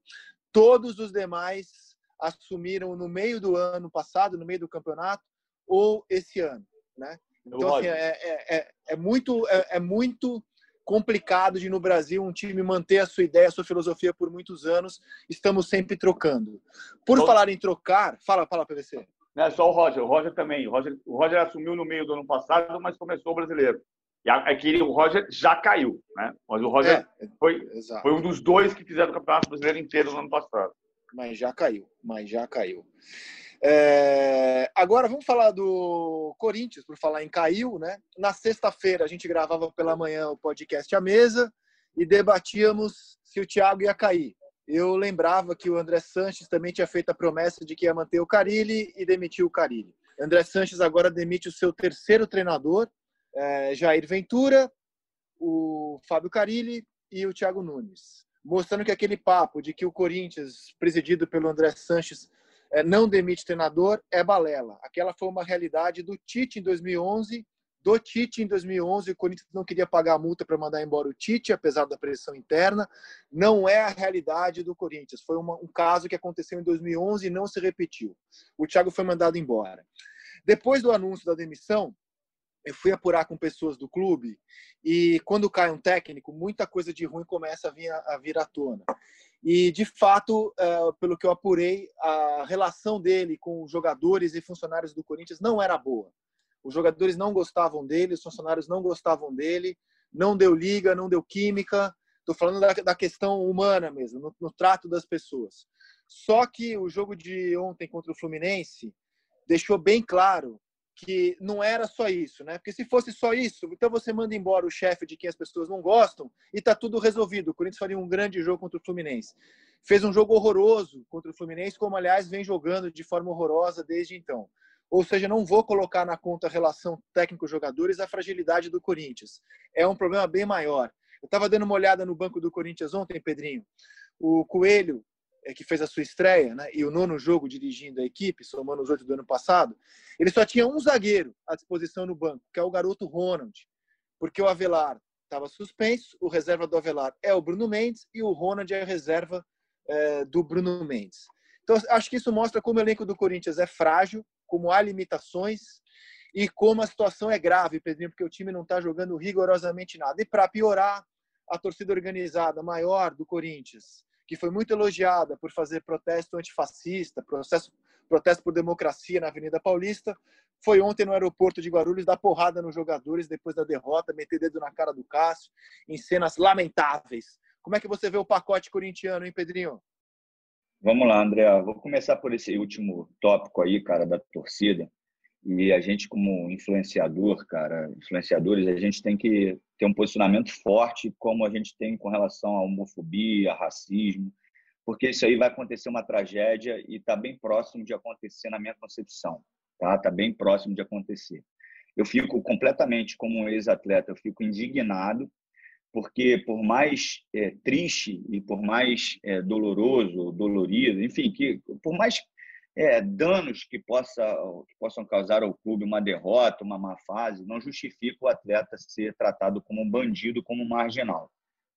Todos os demais assumiram no meio do ano passado, no meio do campeonato, ou esse ano, né? Então, assim, é, é, é, é, muito, é, é muito complicado de no Brasil um time manter a sua ideia, a sua filosofia por muitos anos. Estamos sempre trocando. Por falar em trocar, fala, fala, PVC. Não é só o Roger, o Roger também. O Roger, o Roger assumiu no meio do ano passado, mas começou o brasileiro. E é que o Roger já caiu, né? Mas o Roger é, foi, foi um dos dois que fizeram o Campeonato Brasileiro inteiro no ano passado. Mas já caiu, mas já caiu. É, agora vamos falar do Corinthians, por falar em caiu, né? Na sexta-feira a gente gravava pela manhã o podcast à mesa e debatíamos se o Thiago ia cair. Eu lembrava que o André Sanches também tinha feito a promessa de que ia manter o Carilli e demitiu o Carilli. André Sanches agora demite o seu terceiro treinador, é, Jair Ventura, o Fábio Carilli e o Thiago Nunes, mostrando que aquele papo de que o Corinthians, presidido pelo André Sanches, é, não demite treinador é balela. Aquela foi uma realidade do Tite em 2011. Do Tite em 2011, o Corinthians não queria pagar a multa para mandar embora o Tite, apesar da pressão interna. Não é a realidade do Corinthians. Foi uma, um caso que aconteceu em 2011 e não se repetiu. O Thiago foi mandado embora. Depois do anúncio da demissão, eu fui apurar com pessoas do clube e quando cai um técnico, muita coisa de ruim começa a vir, a vir à tona. E, de fato, é, pelo que eu apurei, a relação dele com jogadores e funcionários do Corinthians não era boa. Os jogadores não gostavam dele, os funcionários não gostavam dele, não deu liga, não deu química. Estou falando da, da, questão humana mesmo, no, no trato das pessoas. Só que o jogo de ontem contra o Fluminense deixou bem claro que não era só isso, né? Porque se fosse só isso, então você manda embora o chefe de quem as pessoas não gostam e tá tudo resolvido. O Corinthians faria um grande jogo contra o Fluminense. Fez um jogo horroroso contra o Fluminense, como aliás vem jogando de forma horrorosa desde então. Ou seja, não vou colocar na conta a relação técnico-jogadores a fragilidade do Corinthians. É um problema bem maior. Eu estava dando uma olhada no banco do Corinthians ontem, Pedrinho. O Coelho que fez a sua estreia, né, e o nono jogo dirigindo a equipe, somando os oito do ano passado, ele só tinha um zagueiro à disposição no banco, que é o garoto Ronald, porque o Avelar estava suspenso, o reserva do Avelar é o Bruno Mendes e o Ronald é a reserva é, do Bruno Mendes. Então, acho que isso mostra como o elenco do Corinthians é frágil, como há limitações e como a situação é grave, Pedrinho, porque o time não está jogando rigorosamente nada. E para piorar, a torcida organizada maior do Corinthians que foi muito elogiada por fazer protesto antifascista, processo, protesto por democracia na Avenida Paulista, foi ontem no aeroporto de Guarulhos dar porrada nos jogadores depois da derrota, meter dedo na cara do Cássio, em cenas lamentáveis. Como é que você vê o pacote corintiano, hein, Pedrinho? Vamos lá, André. Vou começar por esse último tópico aí, cara, da torcida. E a gente, como influenciador, cara, influenciadores, a gente tem que ter um posicionamento forte, como a gente tem com relação à homofobia, racismo, porque isso aí vai acontecer uma tragédia e está bem próximo de acontecer na minha concepção, tá? Está bem próximo de acontecer. Eu fico completamente, como um ex-atleta, eu fico indignado porque por mais é, triste e por mais é, doloroso, dolorido, enfim, que por mais é, danos que, possa, que possam causar ao clube uma derrota, uma má fase, não justifica o atleta ser tratado como um bandido, como um marginal.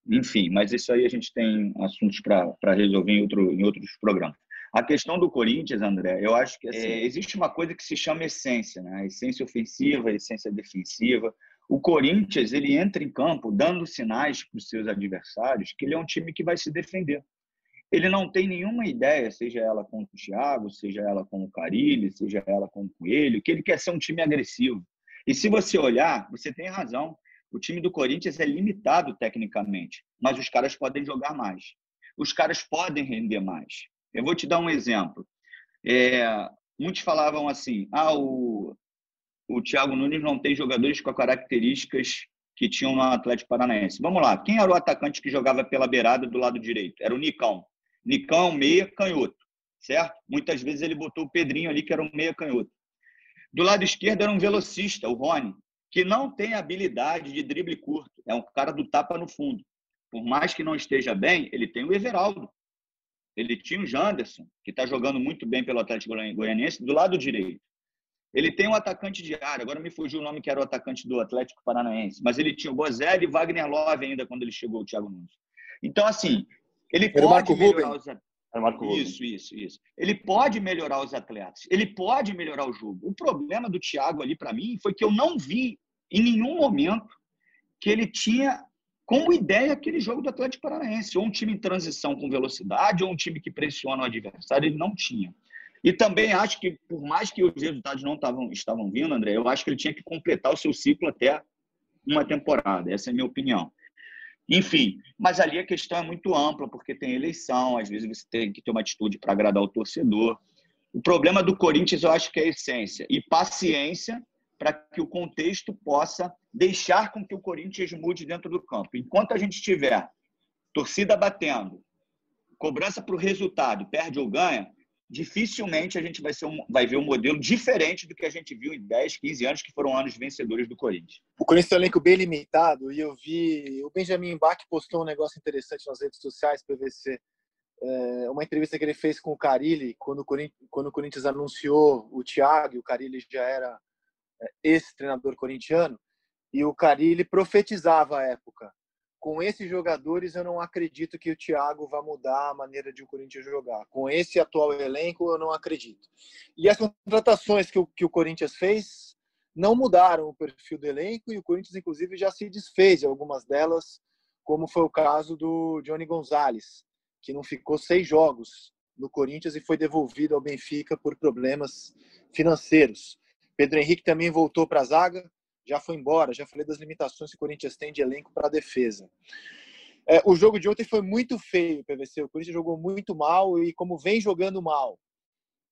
Enfim, mas isso aí a gente tem assuntos para resolver em, outro, em outros programas. A questão do Corinthians, André, eu acho que assim, é, existe uma coisa que se chama essência, né? A essência ofensiva, a essência defensiva. O Corinthians ele entra em campo dando sinais para os seus adversários que ele é um time que vai se defender. Ele não tem nenhuma ideia, seja ela com o Thiago, seja ela com o Carilli, seja ela com o Coelho, que ele quer ser um time agressivo. E se você olhar, você tem razão. O time do Corinthians é limitado tecnicamente, mas os caras podem jogar mais. Os caras podem render mais. Eu vou te dar um exemplo. É, muitos falavam assim: ah, o, o Thiago Nunes não tem jogadores com características que tinham no Atlético Paranaense. Vamos lá, quem era o atacante que jogava pela beirada do lado direito? Era o Nicão. Nicão, meia, canhoto, certo? Muitas vezes ele botou o Pedrinho ali, que era um meia canhoto. Do lado esquerdo era um velocista, o Rony, que não tem habilidade de drible curto. É um cara do tapa no fundo. Por mais que não esteja bem, ele tem o Everaldo. Ele tinha o Janderson, que está jogando muito bem pelo Atlético Goianiense, do lado direito. Ele tem um atacante de área, agora me fugiu o nome que era o atacante do Atlético Paranaense, mas ele tinha o Bozelli e Wagner Love ainda quando ele chegou, o Thiago Nunes. Então, assim, ele pode melhorar os atletas. Isso, isso, isso. Ele pode melhorar os atletas, ele pode melhorar o jogo. O problema do Thiago ali, para mim, foi que eu não vi em nenhum momento que ele tinha como ideia aquele jogo do Atlético Paranaense, ou um time em transição com velocidade, ou um time que pressiona o adversário, ele não tinha. E também acho que, por mais que os resultados não tavam, estavam vindo, André, eu acho que ele tinha que completar o seu ciclo até uma temporada. Essa é a minha opinião. Enfim, mas ali a questão é muito ampla, porque tem eleição, às vezes você tem que ter uma atitude para agradar o torcedor. O problema do Corinthians, eu acho que é a essência e paciência para que o contexto possa deixar com que o Corinthians mude dentro do campo. Enquanto a gente tiver torcida batendo, cobrança para o resultado, perde ou ganha, dificilmente a gente vai, ser um, vai ver um modelo diferente do que a gente viu em 10, 15 anos, que foram anos vencedores do Corinthians. O Corinthians tem um elenco bem limitado e eu vi. O Benjamin Bach postou um negócio interessante nas redes sociais, PVC. É, uma entrevista que ele fez com o Carilli, quando o Corinthians, quando o Corinthians anunciou o Thiago, e o Carilli já era é, esse treinador corintiano, e o Carilli profetizava a época com esses jogadores, eu não acredito que o Thiago vá mudar a maneira de o Corinthians jogar. Com esse atual elenco, eu não acredito. E as contratações que o, que o Corinthians fez não mudaram o perfil do elenco e o Corinthians, inclusive, já se desfez de algumas delas, como foi o caso do Johnny Gonzalez, que não ficou seis jogos no Corinthians e foi devolvido ao Benfica por problemas financeiros. Pedro Henrique também voltou para a zaga, já foi embora. Já falei das limitações que o Corinthians tem de elenco para a defesa. É, o jogo de ontem foi muito feio, PVC. O Corinthians jogou muito mal e como vem jogando mal.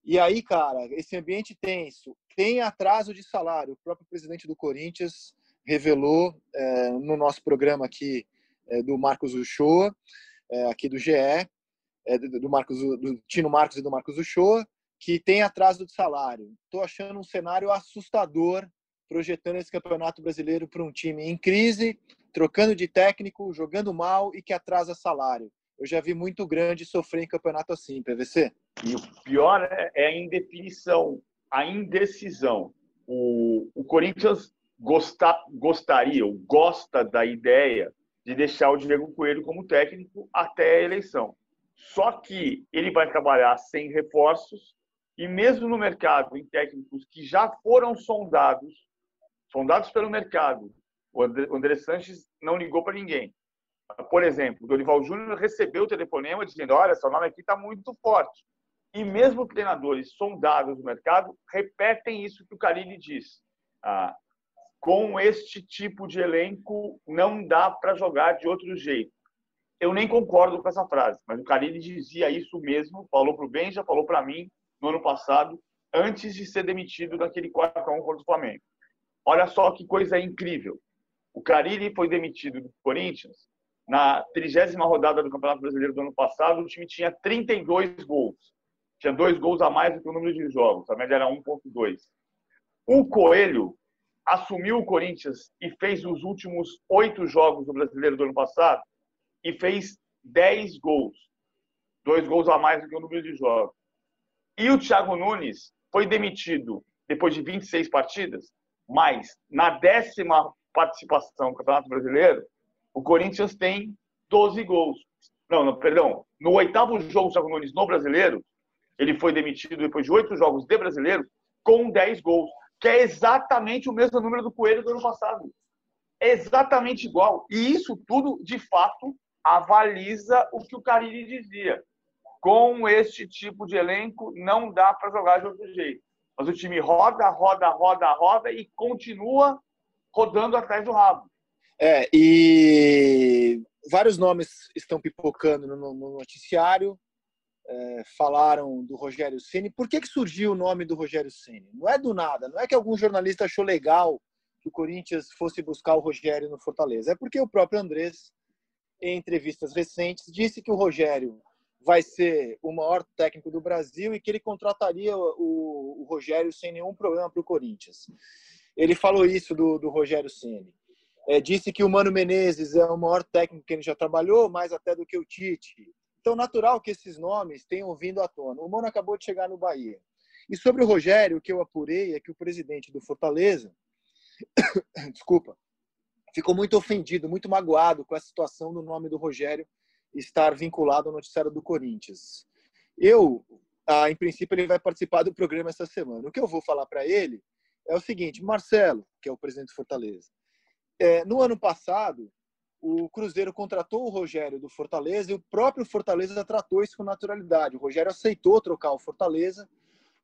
E aí, cara, esse ambiente tenso, tem atraso de salário. O próprio presidente do Corinthians revelou é, no nosso programa aqui é, do Marcos Uchoa, é, aqui do GE, é, do, Marcos, do Tino Marcos e do Marcos Uchoa, que tem atraso de salário. Estou achando um cenário assustador projetando esse campeonato brasileiro para um time em crise, trocando de técnico, jogando mal e que atrasa salário. Eu já vi muito grande sofrer em campeonato assim, PVC. E o pior é, é a indefinição, a indecisão. O, o Corinthians gosta, gostaria ou gosta da ideia de deixar o Diego Coelho como técnico até a eleição. Só que ele vai trabalhar sem reforços e mesmo no mercado em técnicos que já foram sondados sondados pelo mercado. O André, Sanches não ligou para ninguém. Por exemplo, o Dorival Júnior recebeu o telefonema dizendo: olha, seu nome aqui está muito forte. E mesmo treinadores sondados no mercado repetem isso que o Carilli diz. Ah, com este tipo de elenco, não dá para jogar de outro jeito. Eu nem concordo com essa frase, mas o Carilli dizia isso mesmo, falou para o Benja, falou para mim no ano passado, antes de ser demitido daquele 4 x 1 contra o Flamengo. Olha só que coisa incrível. O Carilli foi demitido do Corinthians. Na trigésima rodada do Campeonato Brasileiro do ano passado, o time tinha 32 gols. Tinha dois gols a mais do que o número de jogos. A média era 1,2. O Coelho assumiu o Corinthians e fez os últimos oito jogos do Brasileiro do ano passado e fez dez gols. Dois gols a mais do que o número de jogos. E o Thiago Nunes foi demitido depois de 26 partidas, mas na décima participação no Campeonato Brasileiro, o Corinthians tem 12 gols. Não, não, perdão. No oitavo jogo do Thiago Nunes no Brasileiro, ele foi demitido depois de oito jogos de Brasileiro com 10 gols, que é exatamente o mesmo número do Coelho do ano passado. É exatamente igual. E isso tudo, de fato, avaliza o que o Carille dizia. Com este tipo de elenco, não dá para jogar de outro jeito. Mas o time roda, roda, roda, roda e continua rodando atrás do rabo. É, e vários nomes estão pipocando no, no noticiário. É, falaram do Rogério Ceni. Por que, que surgiu o nome do Rogério Ceni? Não é do nada. Não é que algum jornalista achou legal que o Corinthians fosse buscar o Rogério no Fortaleza. É porque o próprio Andrés, em entrevistas recentes, disse que o Rogério vai ser o maior técnico do Brasil e que ele contrataria o, o Rogério sem nenhum problema para o Corinthians. Ele falou isso do, do Rogério Ceni. É, disse que o Mano Menezes é o maior técnico que ele já trabalhou, mais até do que o Tite. Então, natural que esses nomes tenham vindo à tona. O Mano acabou de chegar no Bahia. E sobre o Rogério, o que eu apurei é que o presidente do Fortaleza, desculpa, ficou muito ofendido, muito magoado com a situação do nome do Rogério estar vinculado ao noticiário do Corinthians. Eu, ah, em princípio, ele vai participar do programa essa semana. O que eu vou falar para ele é o seguinte: Marcelo, que é o presidente do Fortaleza, é, no ano passado, o Cruzeiro contratou o Rogério do Fortaleza e o próprio Fortaleza tratou isso com naturalidade. O Rogério aceitou trocar o Fortaleza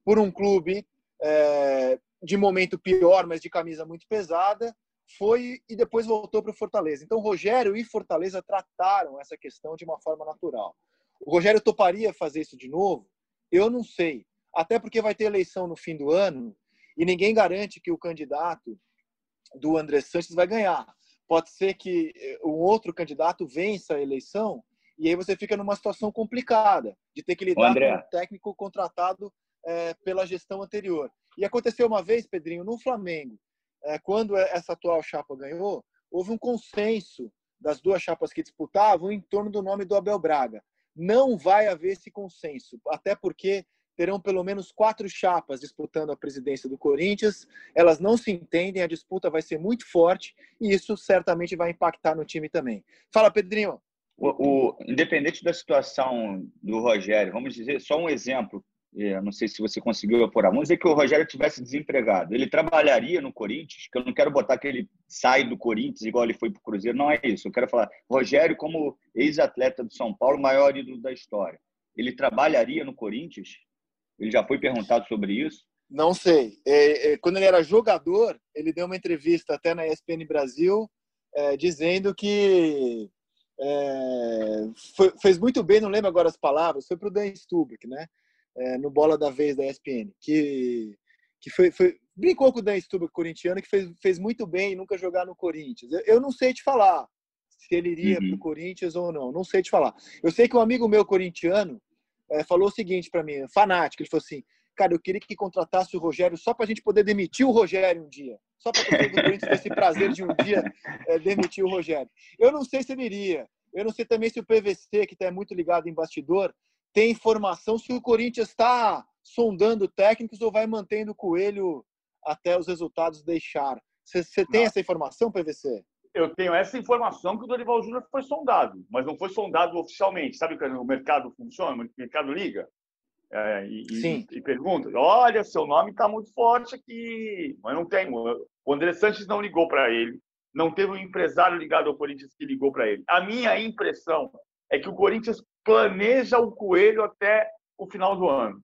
por um clube é, de momento pior, mas de camisa muito pesada, foi e depois voltou para o Fortaleza. Então, Rogério e Fortaleza trataram essa questão de uma forma natural. O Rogério toparia fazer isso de novo? Eu não sei. Até porque vai ter eleição no fim do ano e ninguém garante que o candidato do André Sanches vai ganhar. Pode ser que um eh, outro candidato vença a eleição e aí você fica numa situação complicada de ter que lidar com um técnico contratado é, pela gestão anterior. E aconteceu uma vez, Pedrinho, no Flamengo, quando essa atual chapa ganhou, houve um consenso das duas chapas que disputavam em torno do nome do Abel Braga. Não vai haver esse consenso, até porque terão pelo menos quatro chapas disputando a presidência do Corinthians. Elas não se entendem, a disputa vai ser muito forte e isso certamente vai impactar no time também. Fala, Pedrinho. O, o, independente da situação do Rogério, vamos dizer só um exemplo. Eu não sei se você conseguiu apurar. Vamos dizer que o Rogério tivesse desempregado. Ele trabalharia no Corinthians, que eu não quero botar que ele sai do Corinthians igual ele foi para o Cruzeiro. Não é isso. Eu quero falar, Rogério, como ex-atleta do São Paulo, maior ídolo da história. Ele trabalharia no Corinthians? Ele já foi perguntado sobre isso? Não sei. É, é, quando ele era jogador, ele deu uma entrevista até na ESPN Brasil, é, dizendo que é, foi, fez muito bem, não lembro agora as palavras, foi para o Dan Stubach, né? É, no Bola da Vez da ESPN, que, que foi, foi, brincou com o Dan Stubach, corintiano, que fez, fez muito bem nunca jogar no Corinthians. Eu, eu não sei te falar se ele iria uhum. para o Corinthians ou não, não sei te falar. Eu sei que um amigo meu corintiano, é, falou o seguinte para mim, fanático, ele falou assim, cara, eu queria que contratasse o Rogério só para a gente poder demitir o Rogério um dia. Só para o Corinthians ter esse prazer de um dia é, demitir o Rogério. Eu não sei se ele iria. Eu não sei também se o PVC, que está muito ligado em bastidor, tem informação se o Corinthians está sondando técnicos ou vai mantendo o Coelho até os resultados deixar. Você tem essa informação, PVC? eu tenho essa informação que o Dorival Júnior foi sondado, mas não foi sondado oficialmente. Sabe que o mercado funciona, o mercado liga é, e, e, e, pergunta: olha, seu nome está muito forte aqui, mas não tem. O André Sanches não ligou para ele, não teve um empresário ligado ao Corinthians que ligou para ele. A minha impressão é que o Corinthians planeja o coelho até o final do ano,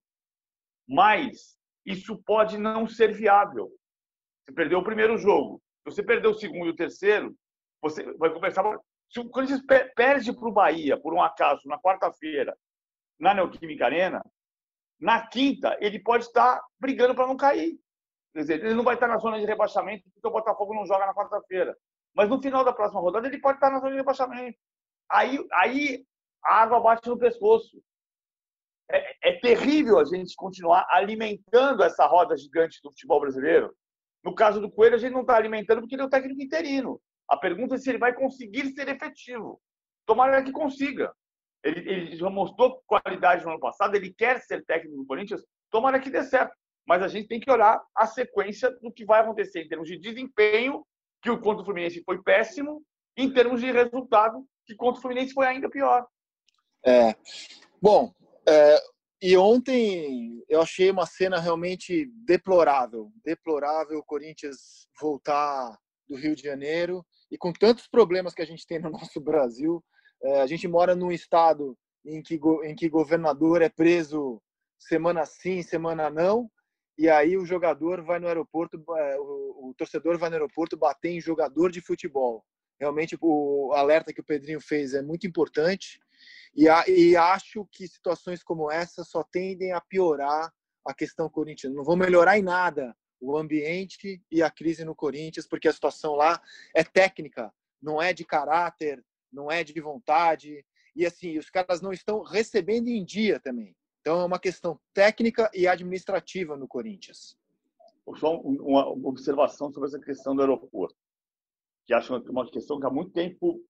mas isso pode não ser viável. Você perdeu o primeiro jogo, você perdeu o segundo e o terceiro, você vai começar. Se o Corinthians perde para o Bahia, por um acaso, na quarta-feira, na Neoquímica Arena, na quinta, ele pode estar brigando para não cair. Quer dizer, ele não vai estar na zona de rebaixamento porque o Botafogo não joga na quarta-feira. Mas no final da próxima rodada, ele pode estar na zona de rebaixamento. Aí, aí a água bate no pescoço. É, é terrível a gente continuar alimentando essa roda gigante do futebol brasileiro No caso do Coelho, a gente não está alimentando porque ele é o técnico interino. A pergunta é se ele vai conseguir ser efetivo. Tomara que consiga. Ele, ele já mostrou qualidade no ano passado, ele quer ser técnico do Corinthians, tomara que dê certo. Mas a gente tem que olhar a sequência do que vai acontecer em termos de desempenho, que o contra o Fluminense foi péssimo, em termos de resultado, que contra o Fluminense foi ainda pior. É. Bom, é, e ontem eu achei uma cena realmente deplorável. Deplorável o Corinthians voltar do Rio de Janeiro e com tantos problemas que a gente tem no nosso Brasil, é, a gente mora num estado em que, em que governador é preso semana sim, semana não, e aí o jogador vai no aeroporto, é, o, o torcedor vai no aeroporto bater em jogador de futebol. Realmente o alerta que o Pedrinho fez é muito importante e, a, e acho que situações como essa só tendem a piorar a questão corintiana. Não vão melhorar em nada o ambiente e a crise no Corinthians, porque a situação lá é técnica, não é de caráter, não é de vontade. E assim, os caras não estão recebendo em dia também. Então é uma questão técnica e administrativa no Corinthians. Só uma observação sobre essa questão do aeroporto, que acho uma questão que há muito tempo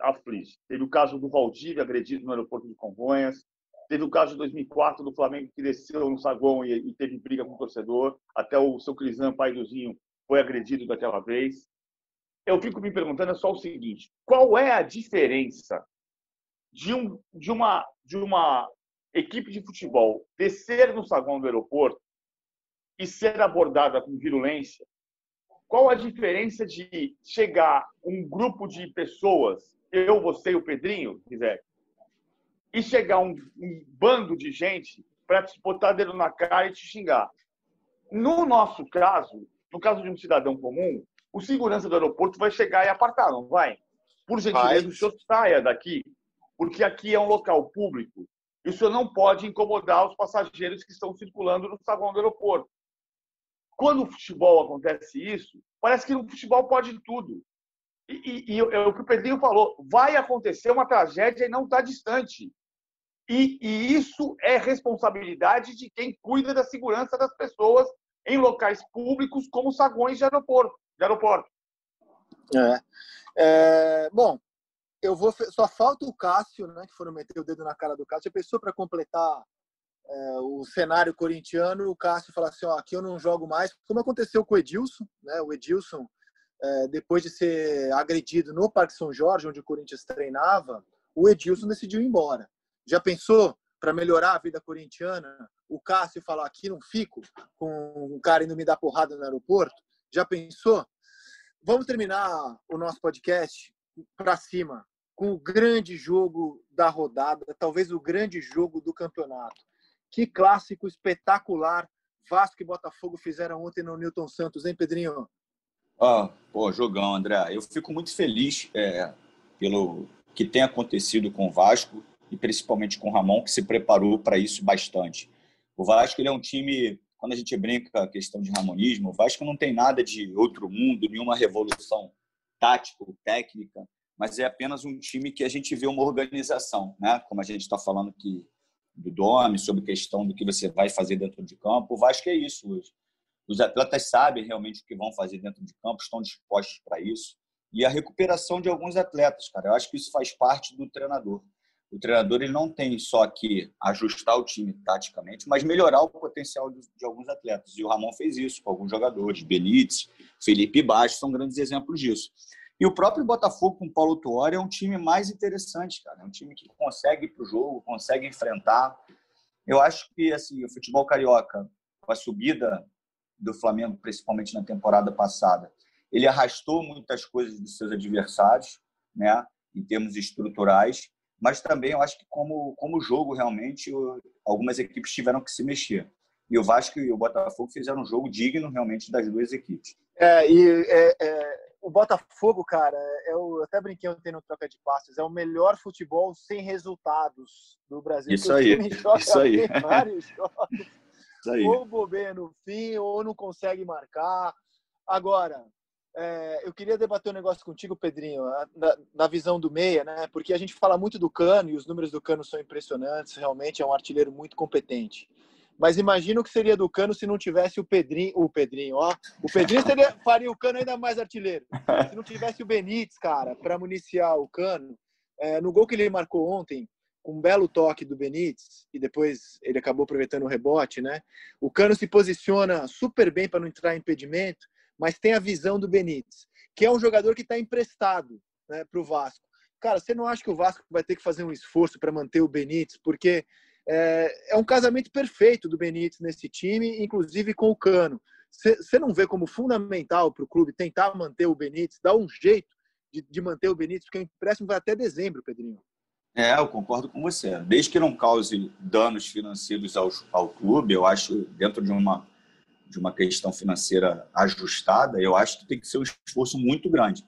aflige. Teve o caso do Valdívia agredido no aeroporto de Congonhas, teve o caso de 2004 do Flamengo que desceu no saguão e, teve briga com o torcedor, até o seu Crisan, pai do Zinho, foi agredido daquela vez eu fico me perguntando é só o seguinte: qual é a diferença de, um, de, uma, de uma equipe de futebol descer no saguão do aeroporto e ser abordada com virulência? Qual a diferença de chegar um grupo de pessoas, eu, você e o Pedrinho, quiser, e chegar um, um bando de gente para te botar dedo na cara e te xingar? No nosso caso, no caso de um cidadão comum, o segurança do aeroporto vai chegar e apartar, não vai? Por gentileza, o senhor saia daqui, porque aqui é um local público e o senhor não pode incomodar os passageiros que estão circulando no saguão do aeroporto. Quando o futebol acontece isso, parece que no futebol pode tudo. E, e, e é o que o Pedrinho falou, vai acontecer uma tragédia e não está distante. E, e, isso é responsabilidade de quem cuida da segurança das pessoas em locais públicos como saguões de aeroporto de aeroporto. É. é. bom, eu vou. Só falta o Cássio, né? Que foram meter o dedo na cara do Cássio. A pessoa para completar é, o cenário corintiano, o Cássio falar assim: ó, aqui eu não jogo mais, como aconteceu com o Edilson, né? O Edilson, é, depois de ser agredido no Parque São Jorge, onde o Corinthians treinava, o Edilson decidiu ir embora. Já pensou para melhorar a vida corintiana? O Cássio falar aqui não fico com um cara indo me dar porrada no aeroporto? Já pensou? Vamos terminar o nosso podcast para cima com o grande jogo da rodada, talvez o grande jogo do campeonato. Que clássico espetacular Vasco e Botafogo fizeram ontem no Newton Santos, hein, Pedrinho? Ah, pô, jogão, André. Eu fico muito feliz é, pelo que tem acontecido com o Vasco e principalmente com o Ramon, que se preparou para isso bastante. O Vasco ele é um time quando a gente brinca a questão de ramonismo, o Vasco não tem nada de outro mundo, nenhuma revolução tática ou técnica, mas é apenas um time que a gente vê uma organização, né? Como a gente está falando aqui do Dome, sobre questão do que você vai fazer dentro de campo. O Vasco é isso hoje. Os atletas sabem realmente o que vão fazer dentro de campo, estão dispostos para isso. E a recuperação de alguns atletas, cara. Eu acho que isso faz parte do treinador o treinador ele não tem só que ajustar o time taticamente, mas melhorar o potencial de, de alguns atletas. E o Ramon fez isso com alguns jogadores, Benítez, Felipe Baixo, são grandes exemplos disso. E o próprio Botafogo com o Paulo Tuori é um time mais interessante, cara. É um time que consegue ir o jogo, consegue enfrentar. Eu acho que assim, o futebol carioca, com a subida do Flamengo, principalmente na temporada passada, ele arrastou muitas coisas dos seus adversários, né, em termos estruturais mas também eu acho que como como jogo realmente algumas equipes tiveram que se mexer e o Vasco e o Botafogo fizeram um jogo digno realmente das duas equipes. É, e é, é, o Botafogo, cara, é eu até brinquei ontem no troca de passes, é o melhor futebol sem resultados do Brasil. Isso aí, isso aí. Isso aí. Ou bobeia no fim, ou não consegue marcar. Agora, é, eu queria debater um negócio contigo, Pedrinho, na, na, visão do meia, né? Porque a gente fala muito do Cano e os números do Cano são impressionantes, realmente é um artilheiro muito competente. Mas imagina o que seria do Cano se não tivesse o Pedrinho, o Pedrinho, ó. O Pedrinho seria, faria o Cano ainda mais artilheiro. Se não tivesse o Benítez, cara, para municiar o Cano, é, no gol que ele marcou ontem, com um belo toque do Benítez, e depois ele acabou aproveitando o rebote, né? O Cano se posiciona super bem para não entrar em impedimento, mas tem a visão do Benítez, que é um jogador que está emprestado né, para o Vasco. Cara, você não acha que o Vasco vai ter que fazer um esforço para manter o Benítez? Porque é, é um casamento perfeito do Benítez nesse time, inclusive com o Cano. Você não vê como fundamental para o clube tentar manter o Benítez, dar um jeito de, de, manter o Benítez, porque o empréstimo vai até dezembro, Pedrinho. É, eu concordo com você. Desde que não cause danos financeiros ao, ao clube, eu acho, dentro de uma, de uma questão financeira ajustada, eu acho que tem que ser um esforço muito grande.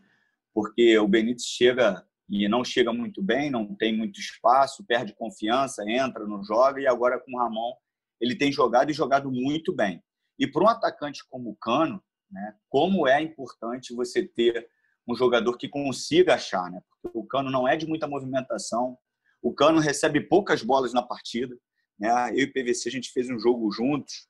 Porque o Benítez chega e não chega muito bem, não tem muito espaço, perde confiança, entra, não joga, e agora com o Ramon ele tem jogado e jogado muito bem. E para um atacante como o Cano, né, como é importante você ter um jogador que consiga achar, né? Porque o Cano não é de muita movimentação, o Cano recebe poucas bolas na partida, né? Eu e o PVC a gente fez um jogo juntos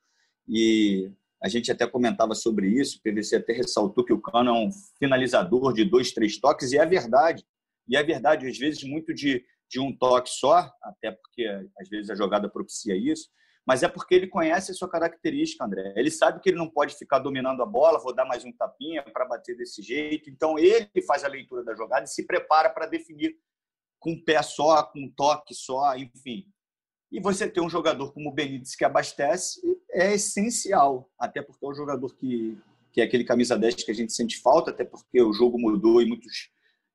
e a gente até comentava sobre isso, o PVC até ressaltou que o Cano é um finalizador de dois, três toques, e é verdade. E é verdade, às vezes, muito de, de um toque só, até porque às vezes a jogada propicia isso, mas é porque ele conhece a sua característica, André. Ele sabe que ele não pode ficar dominando a bola, vou dar mais um tapinha para bater desse jeito. Então, ele faz a leitura da jogada e se prepara para definir com um pé só, com um toque só, enfim. E você ter um jogador como o Benítez que abastece é essencial, até porque é um jogador que, que é aquele camisa 10 que a gente sente falta, até porque o jogo mudou e muitos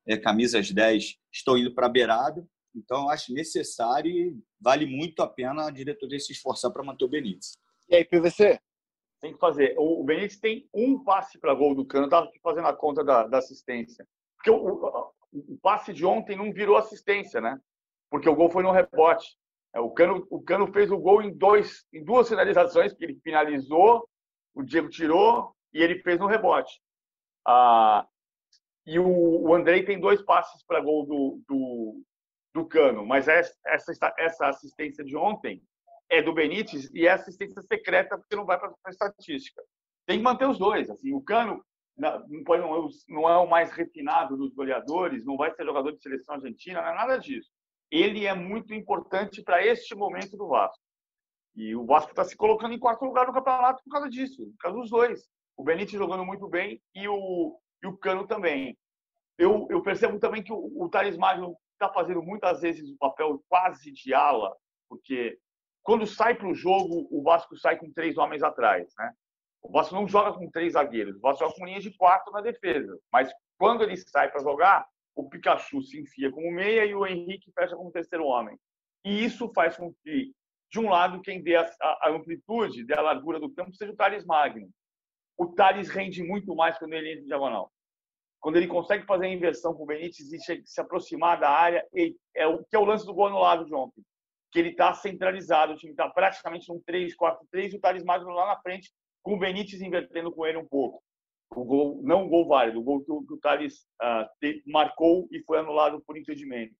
é, camisas 10 estão indo para a beirada. Então, eu acho necessário e vale muito a pena a diretoria se esforçar para manter o Benítez. E aí, PVC? Tem que fazer. O Benítez tem um passe para gol do Cano. Estava fazendo a conta da, da assistência. Porque o, o, o, passe de ontem não virou assistência, né? Porque o gol foi no rebote. É, o Cano, o Cano fez o gol em, dois, em duas finalizações, que ele finalizou, o Diego tirou e ele fez no rebote. Ah, e o, o Andrei tem dois passes para gol do, do, do, Cano, mas essa, essa assistência de ontem é do Benítez e é assistência secreta porque não vai para a estatística. Tem que manter os dois. Assim, o Cano não, pode, não é o mais refinado dos goleadores, não vai ser jogador de seleção argentina, não é nada disso. Ele é muito importante para este momento do Vasco. E o Vasco está se colocando em quarto lugar no campeonato por causa disso, por causa dos dois. O Benítez jogando muito bem e o, e o Cano também. Eu, eu percebo também que o, o Thales Magno está fazendo muitas vezes o papel quase de ala, porque quando sai para o jogo, o Vasco sai com três homens atrás. Né? O Vasco não joga com três zagueiros, o Vasco joga com linha de quatro na defesa. Mas quando ele sai para jogar, o Pikachu se enfia como meia e o Henrique fecha como terceiro homem. E isso faz com que, de um lado, quem dê a, a amplitude, a largura do campo, seja o Thales Magno. O Thales rende muito mais quando ele entra em diagonal quando ele consegue fazer a inversão com o Benítez e se aproximar da área, é o que é o lance do gol no lado de ontem. Que ele está centralizado, o time está praticamente num 3-4-3 e o Thales Magno lá na frente, com o Benítez invertendo com ele um pouco. O gol, não o gol válido, o gol que o, que o Thales uh, te, marcou e foi anulado por impedimento.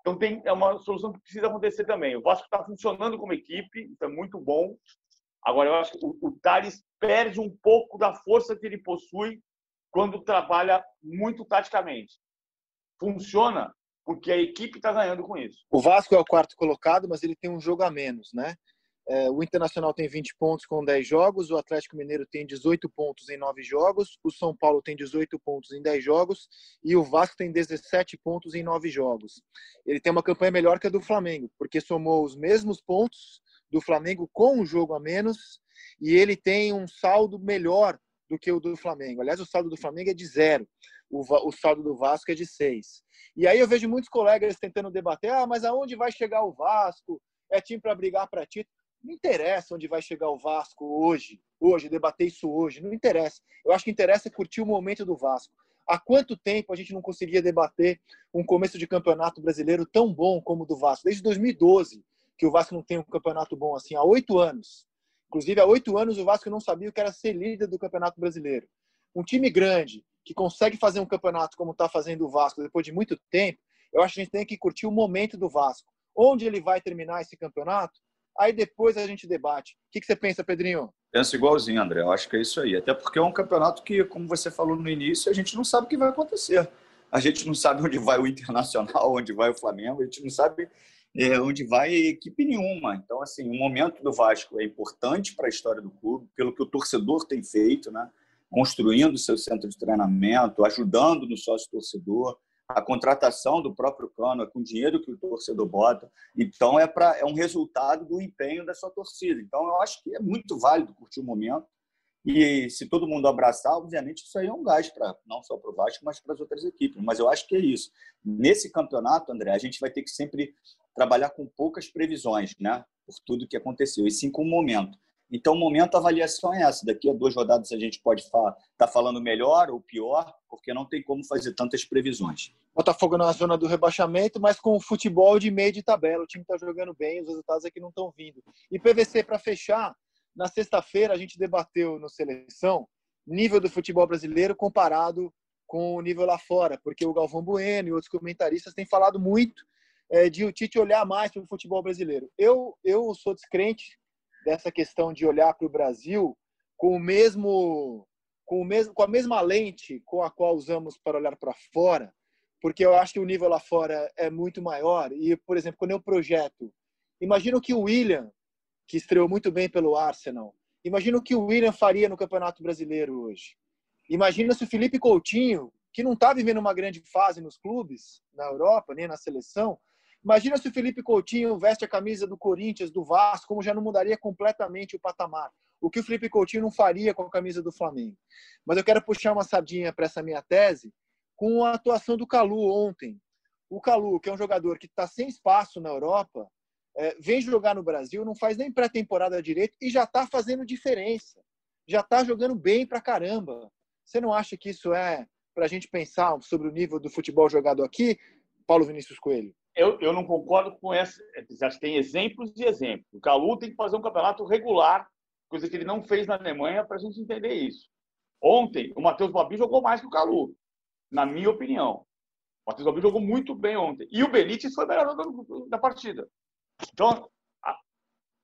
Então tem, é uma solução que precisa acontecer também. O Vasco está funcionando como equipe, isso é muito bom. Agora, eu acho que o, o Thales perde um pouco da força que ele possui quando trabalha muito taticamente. Funciona porque a equipe está ganhando com isso. O Vasco é o quarto colocado, mas ele tem um jogo a menos, né? É, o Internacional tem 20 pontos com 10 jogos, o Atlético Mineiro tem 18 pontos em 9 jogos, o São Paulo tem 18 pontos em 10 jogos e o Vasco tem 17 pontos em 9 jogos. Ele tem uma campanha melhor que a do Flamengo, porque somou os mesmos pontos do Flamengo com um jogo a menos e ele tem um saldo melhor do que o do Flamengo. Aliás, o saldo do Flamengo é de zero, o, o saldo do Vasco é de seis. E aí eu vejo muitos colegas tentando debater: ah, mas aonde vai chegar o Vasco? É time para brigar para título. Não interessa onde vai chegar o Vasco hoje, hoje, debater isso hoje, não interessa. Eu acho que interessa curtir o momento do Vasco. Há quanto tempo a gente não conseguia debater um começo de campeonato brasileiro tão bom como o do Vasco? Desde 2012 que o Vasco não tem um campeonato bom assim, há oito anos. Inclusive, há oito anos o Vasco não sabia o que era ser líder do Campeonato Brasileiro. Um time grande que consegue fazer um campeonato como está fazendo o Vasco depois de muito tempo, eu acho que a gente tem que curtir o momento do Vasco. Onde ele vai terminar esse campeonato, aí depois a gente debate. O que, você pensa, Pedrinho? Penso igualzinho, André. Eu acho que é isso aí. Até porque é um campeonato que, como você falou no início, a gente não sabe o que vai acontecer. A gente não sabe onde vai o Internacional, onde vai o Flamengo, a gente não sabe é, onde vai equipe nenhuma. Então, assim, o momento do Vasco é importante para a história do clube, pelo que o torcedor tem feito, né? construindo seu centro de treinamento, ajudando no sócio torcedor, a contratação do próprio Cano é com dinheiro que o torcedor bota. Então, é, pra, é um resultado do empenho da sua torcida. Então, eu acho que é muito válido curtir o momento. E se todo mundo abraçar, obviamente, isso aí é um gás para não só para o Vasco, mas para as outras equipes. Mas eu acho que é isso. Nesse campeonato, André, a gente vai ter que sempre trabalhar com poucas previsões, né? Por tudo que aconteceu, e sim com o momento. Então, o momento, a avaliação é essa. Daqui a duas rodadas a gente pode estar tá falando melhor ou pior, porque não tem como fazer tantas previsões. Botafogo na zona do rebaixamento, mas com o futebol de meio de tabela. O time está jogando bem, os resultados aqui não estão vindo. E PVC, para fechar, na sexta-feira a gente debateu no Seleção nível do futebol brasileiro comparado com o nível lá fora, porque o Galvão Bueno e outros comentaristas têm falado muito é, de o Tite olhar mais para o futebol brasileiro. Eu, eu sou descrente dessa questão de olhar para o Brasil com o mesmo com o mesmo com a mesma lente com a qual usamos para olhar para fora, porque eu acho que o nível lá fora é muito maior e, por exemplo, quando eu projeto, imagino que o William, que estreou muito bem pelo Arsenal, imagino que o William faria no Campeonato Brasileiro hoje. Imagina se o Felipe Coutinho, que não está vivendo uma grande fase nos clubes na Europa, nem na seleção, Imagina se o Felipe Coutinho veste a camisa do Corinthians, do Vasco, como já não mudaria completamente o patamar. O que o Felipe Coutinho não faria com a camisa do Flamengo. Mas eu quero puxar uma sardinha para essa minha tese com a atuação do Calu ontem. O Calu, que é um jogador que está sem espaço na Europa, é, vem jogar no Brasil, não faz nem pré-temporada direito e já está fazendo diferença. Já está jogando bem pra caramba. Você não acha que isso é para a gente pensar sobre o nível do futebol jogado aqui, Paulo Vinícius Coelho? eu, eu não concordo com essa. Acho que tem exemplos e exemplos. O Calu tem que fazer um campeonato regular, coisa que ele não fez na Alemanha, para a gente entender isso. Ontem, o Matheus Babi jogou mais que o Calu, na minha opinião. O Matheus Babi jogou muito bem ontem. E o Benítez foi o melhor da partida. Então, a,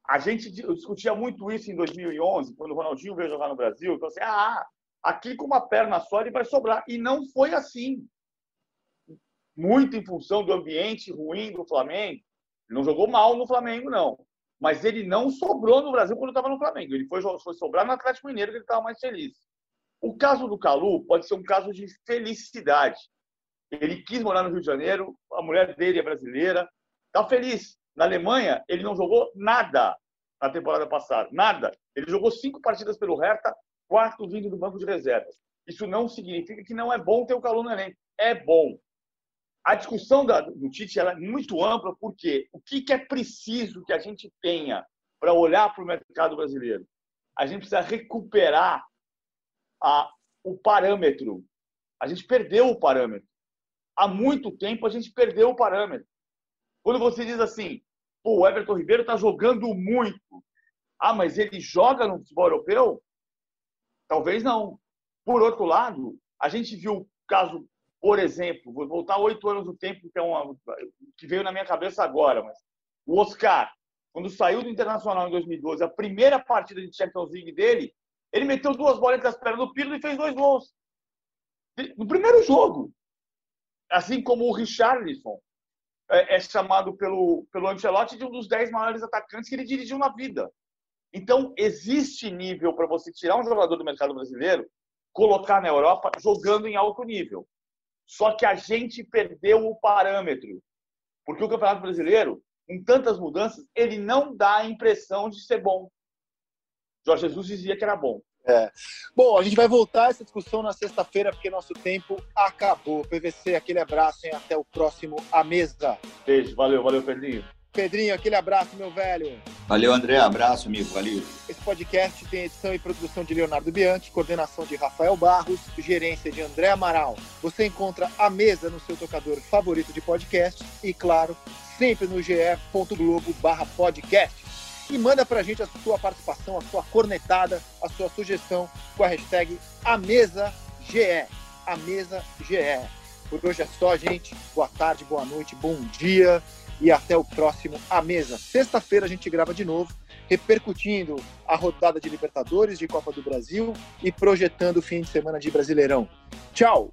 a, gente discutia muito isso em 2011, quando o Ronaldinho veio jogar no Brasil. Então, assim, ah, aqui com uma perna só ele vai sobrar. E não foi assim muito em função do ambiente ruim do Flamengo. Ele não jogou mal no Flamengo, não. Mas ele não sobrou no Brasil quando estava no Flamengo. Ele foi, foi sobrar no Atlético Mineiro, que ele estava mais feliz. O caso do Calu pode ser um caso de felicidade. Ele quis morar no Rio de Janeiro, a mulher dele é brasileira, está feliz. Na Alemanha, ele não jogou nada na temporada passada, nada. Ele jogou cinco partidas pelo Hertha, quatro vindo do banco de reservas. Isso não significa que não é bom ter o Calu no elenco. É bom a discussão da, do Tite é muito ampla, porque o que, que é preciso que a gente tenha para olhar para o mercado brasileiro? A gente precisa recuperar a, o parâmetro. A gente perdeu o parâmetro. Há muito tempo a gente perdeu o parâmetro. Quando você diz assim, o Everton Ribeiro está jogando muito. Ah, mas ele joga no futebol europeu? Talvez não. Por outro lado, a gente viu o caso por exemplo, vou voltar oito anos no tempo, que, é uma, que veio na minha cabeça agora, mas o Oscar, quando saiu do Internacional em 2012, a primeira partida de Champions League dele, ele meteu duas bolas entre as pernas do Pirlo e fez dois gols. No primeiro jogo. Assim como o Richarlison é, é chamado pelo, pelo Ancelotti de um dos dez maiores atacantes que ele dirigiu na vida. Então, existe nível para você tirar um jogador do mercado brasileiro, colocar na Europa jogando em alto nível. Só que a gente perdeu o parâmetro. Porque o Campeonato Brasileiro, com tantas mudanças, ele não dá a impressão de ser bom. Jorge Jesus dizia que era bom. É. Bom, a gente vai voltar a essa discussão na sexta-feira, porque nosso tempo acabou. PVC, aquele abraço e até o próximo A Mesa. Beijo, valeu, valeu, Pedrinho. Pedrinho, aquele abraço, meu velho. Valeu, André. Abraço, amigo. Valeu. Esse podcast tem edição e produção de Leonardo Bianchi, coordenação de Rafael Barros, gerência de André Amaral. Você encontra a mesa no seu tocador favorito de podcast e, claro, sempre no ge.globo podcast. E manda pra gente a sua participação, a sua cornetada, a sua sugestão com a hashtag AmesaGE. A Mesa GE. Por hoje é só, gente. Boa tarde, boa noite, bom dia e até o próximo A Mesa. Sexta-feira a gente grava de novo, repercutindo a rodada de Libertadores, de Copa do Brasil e projetando o fim de semana de Brasileirão. Tchau!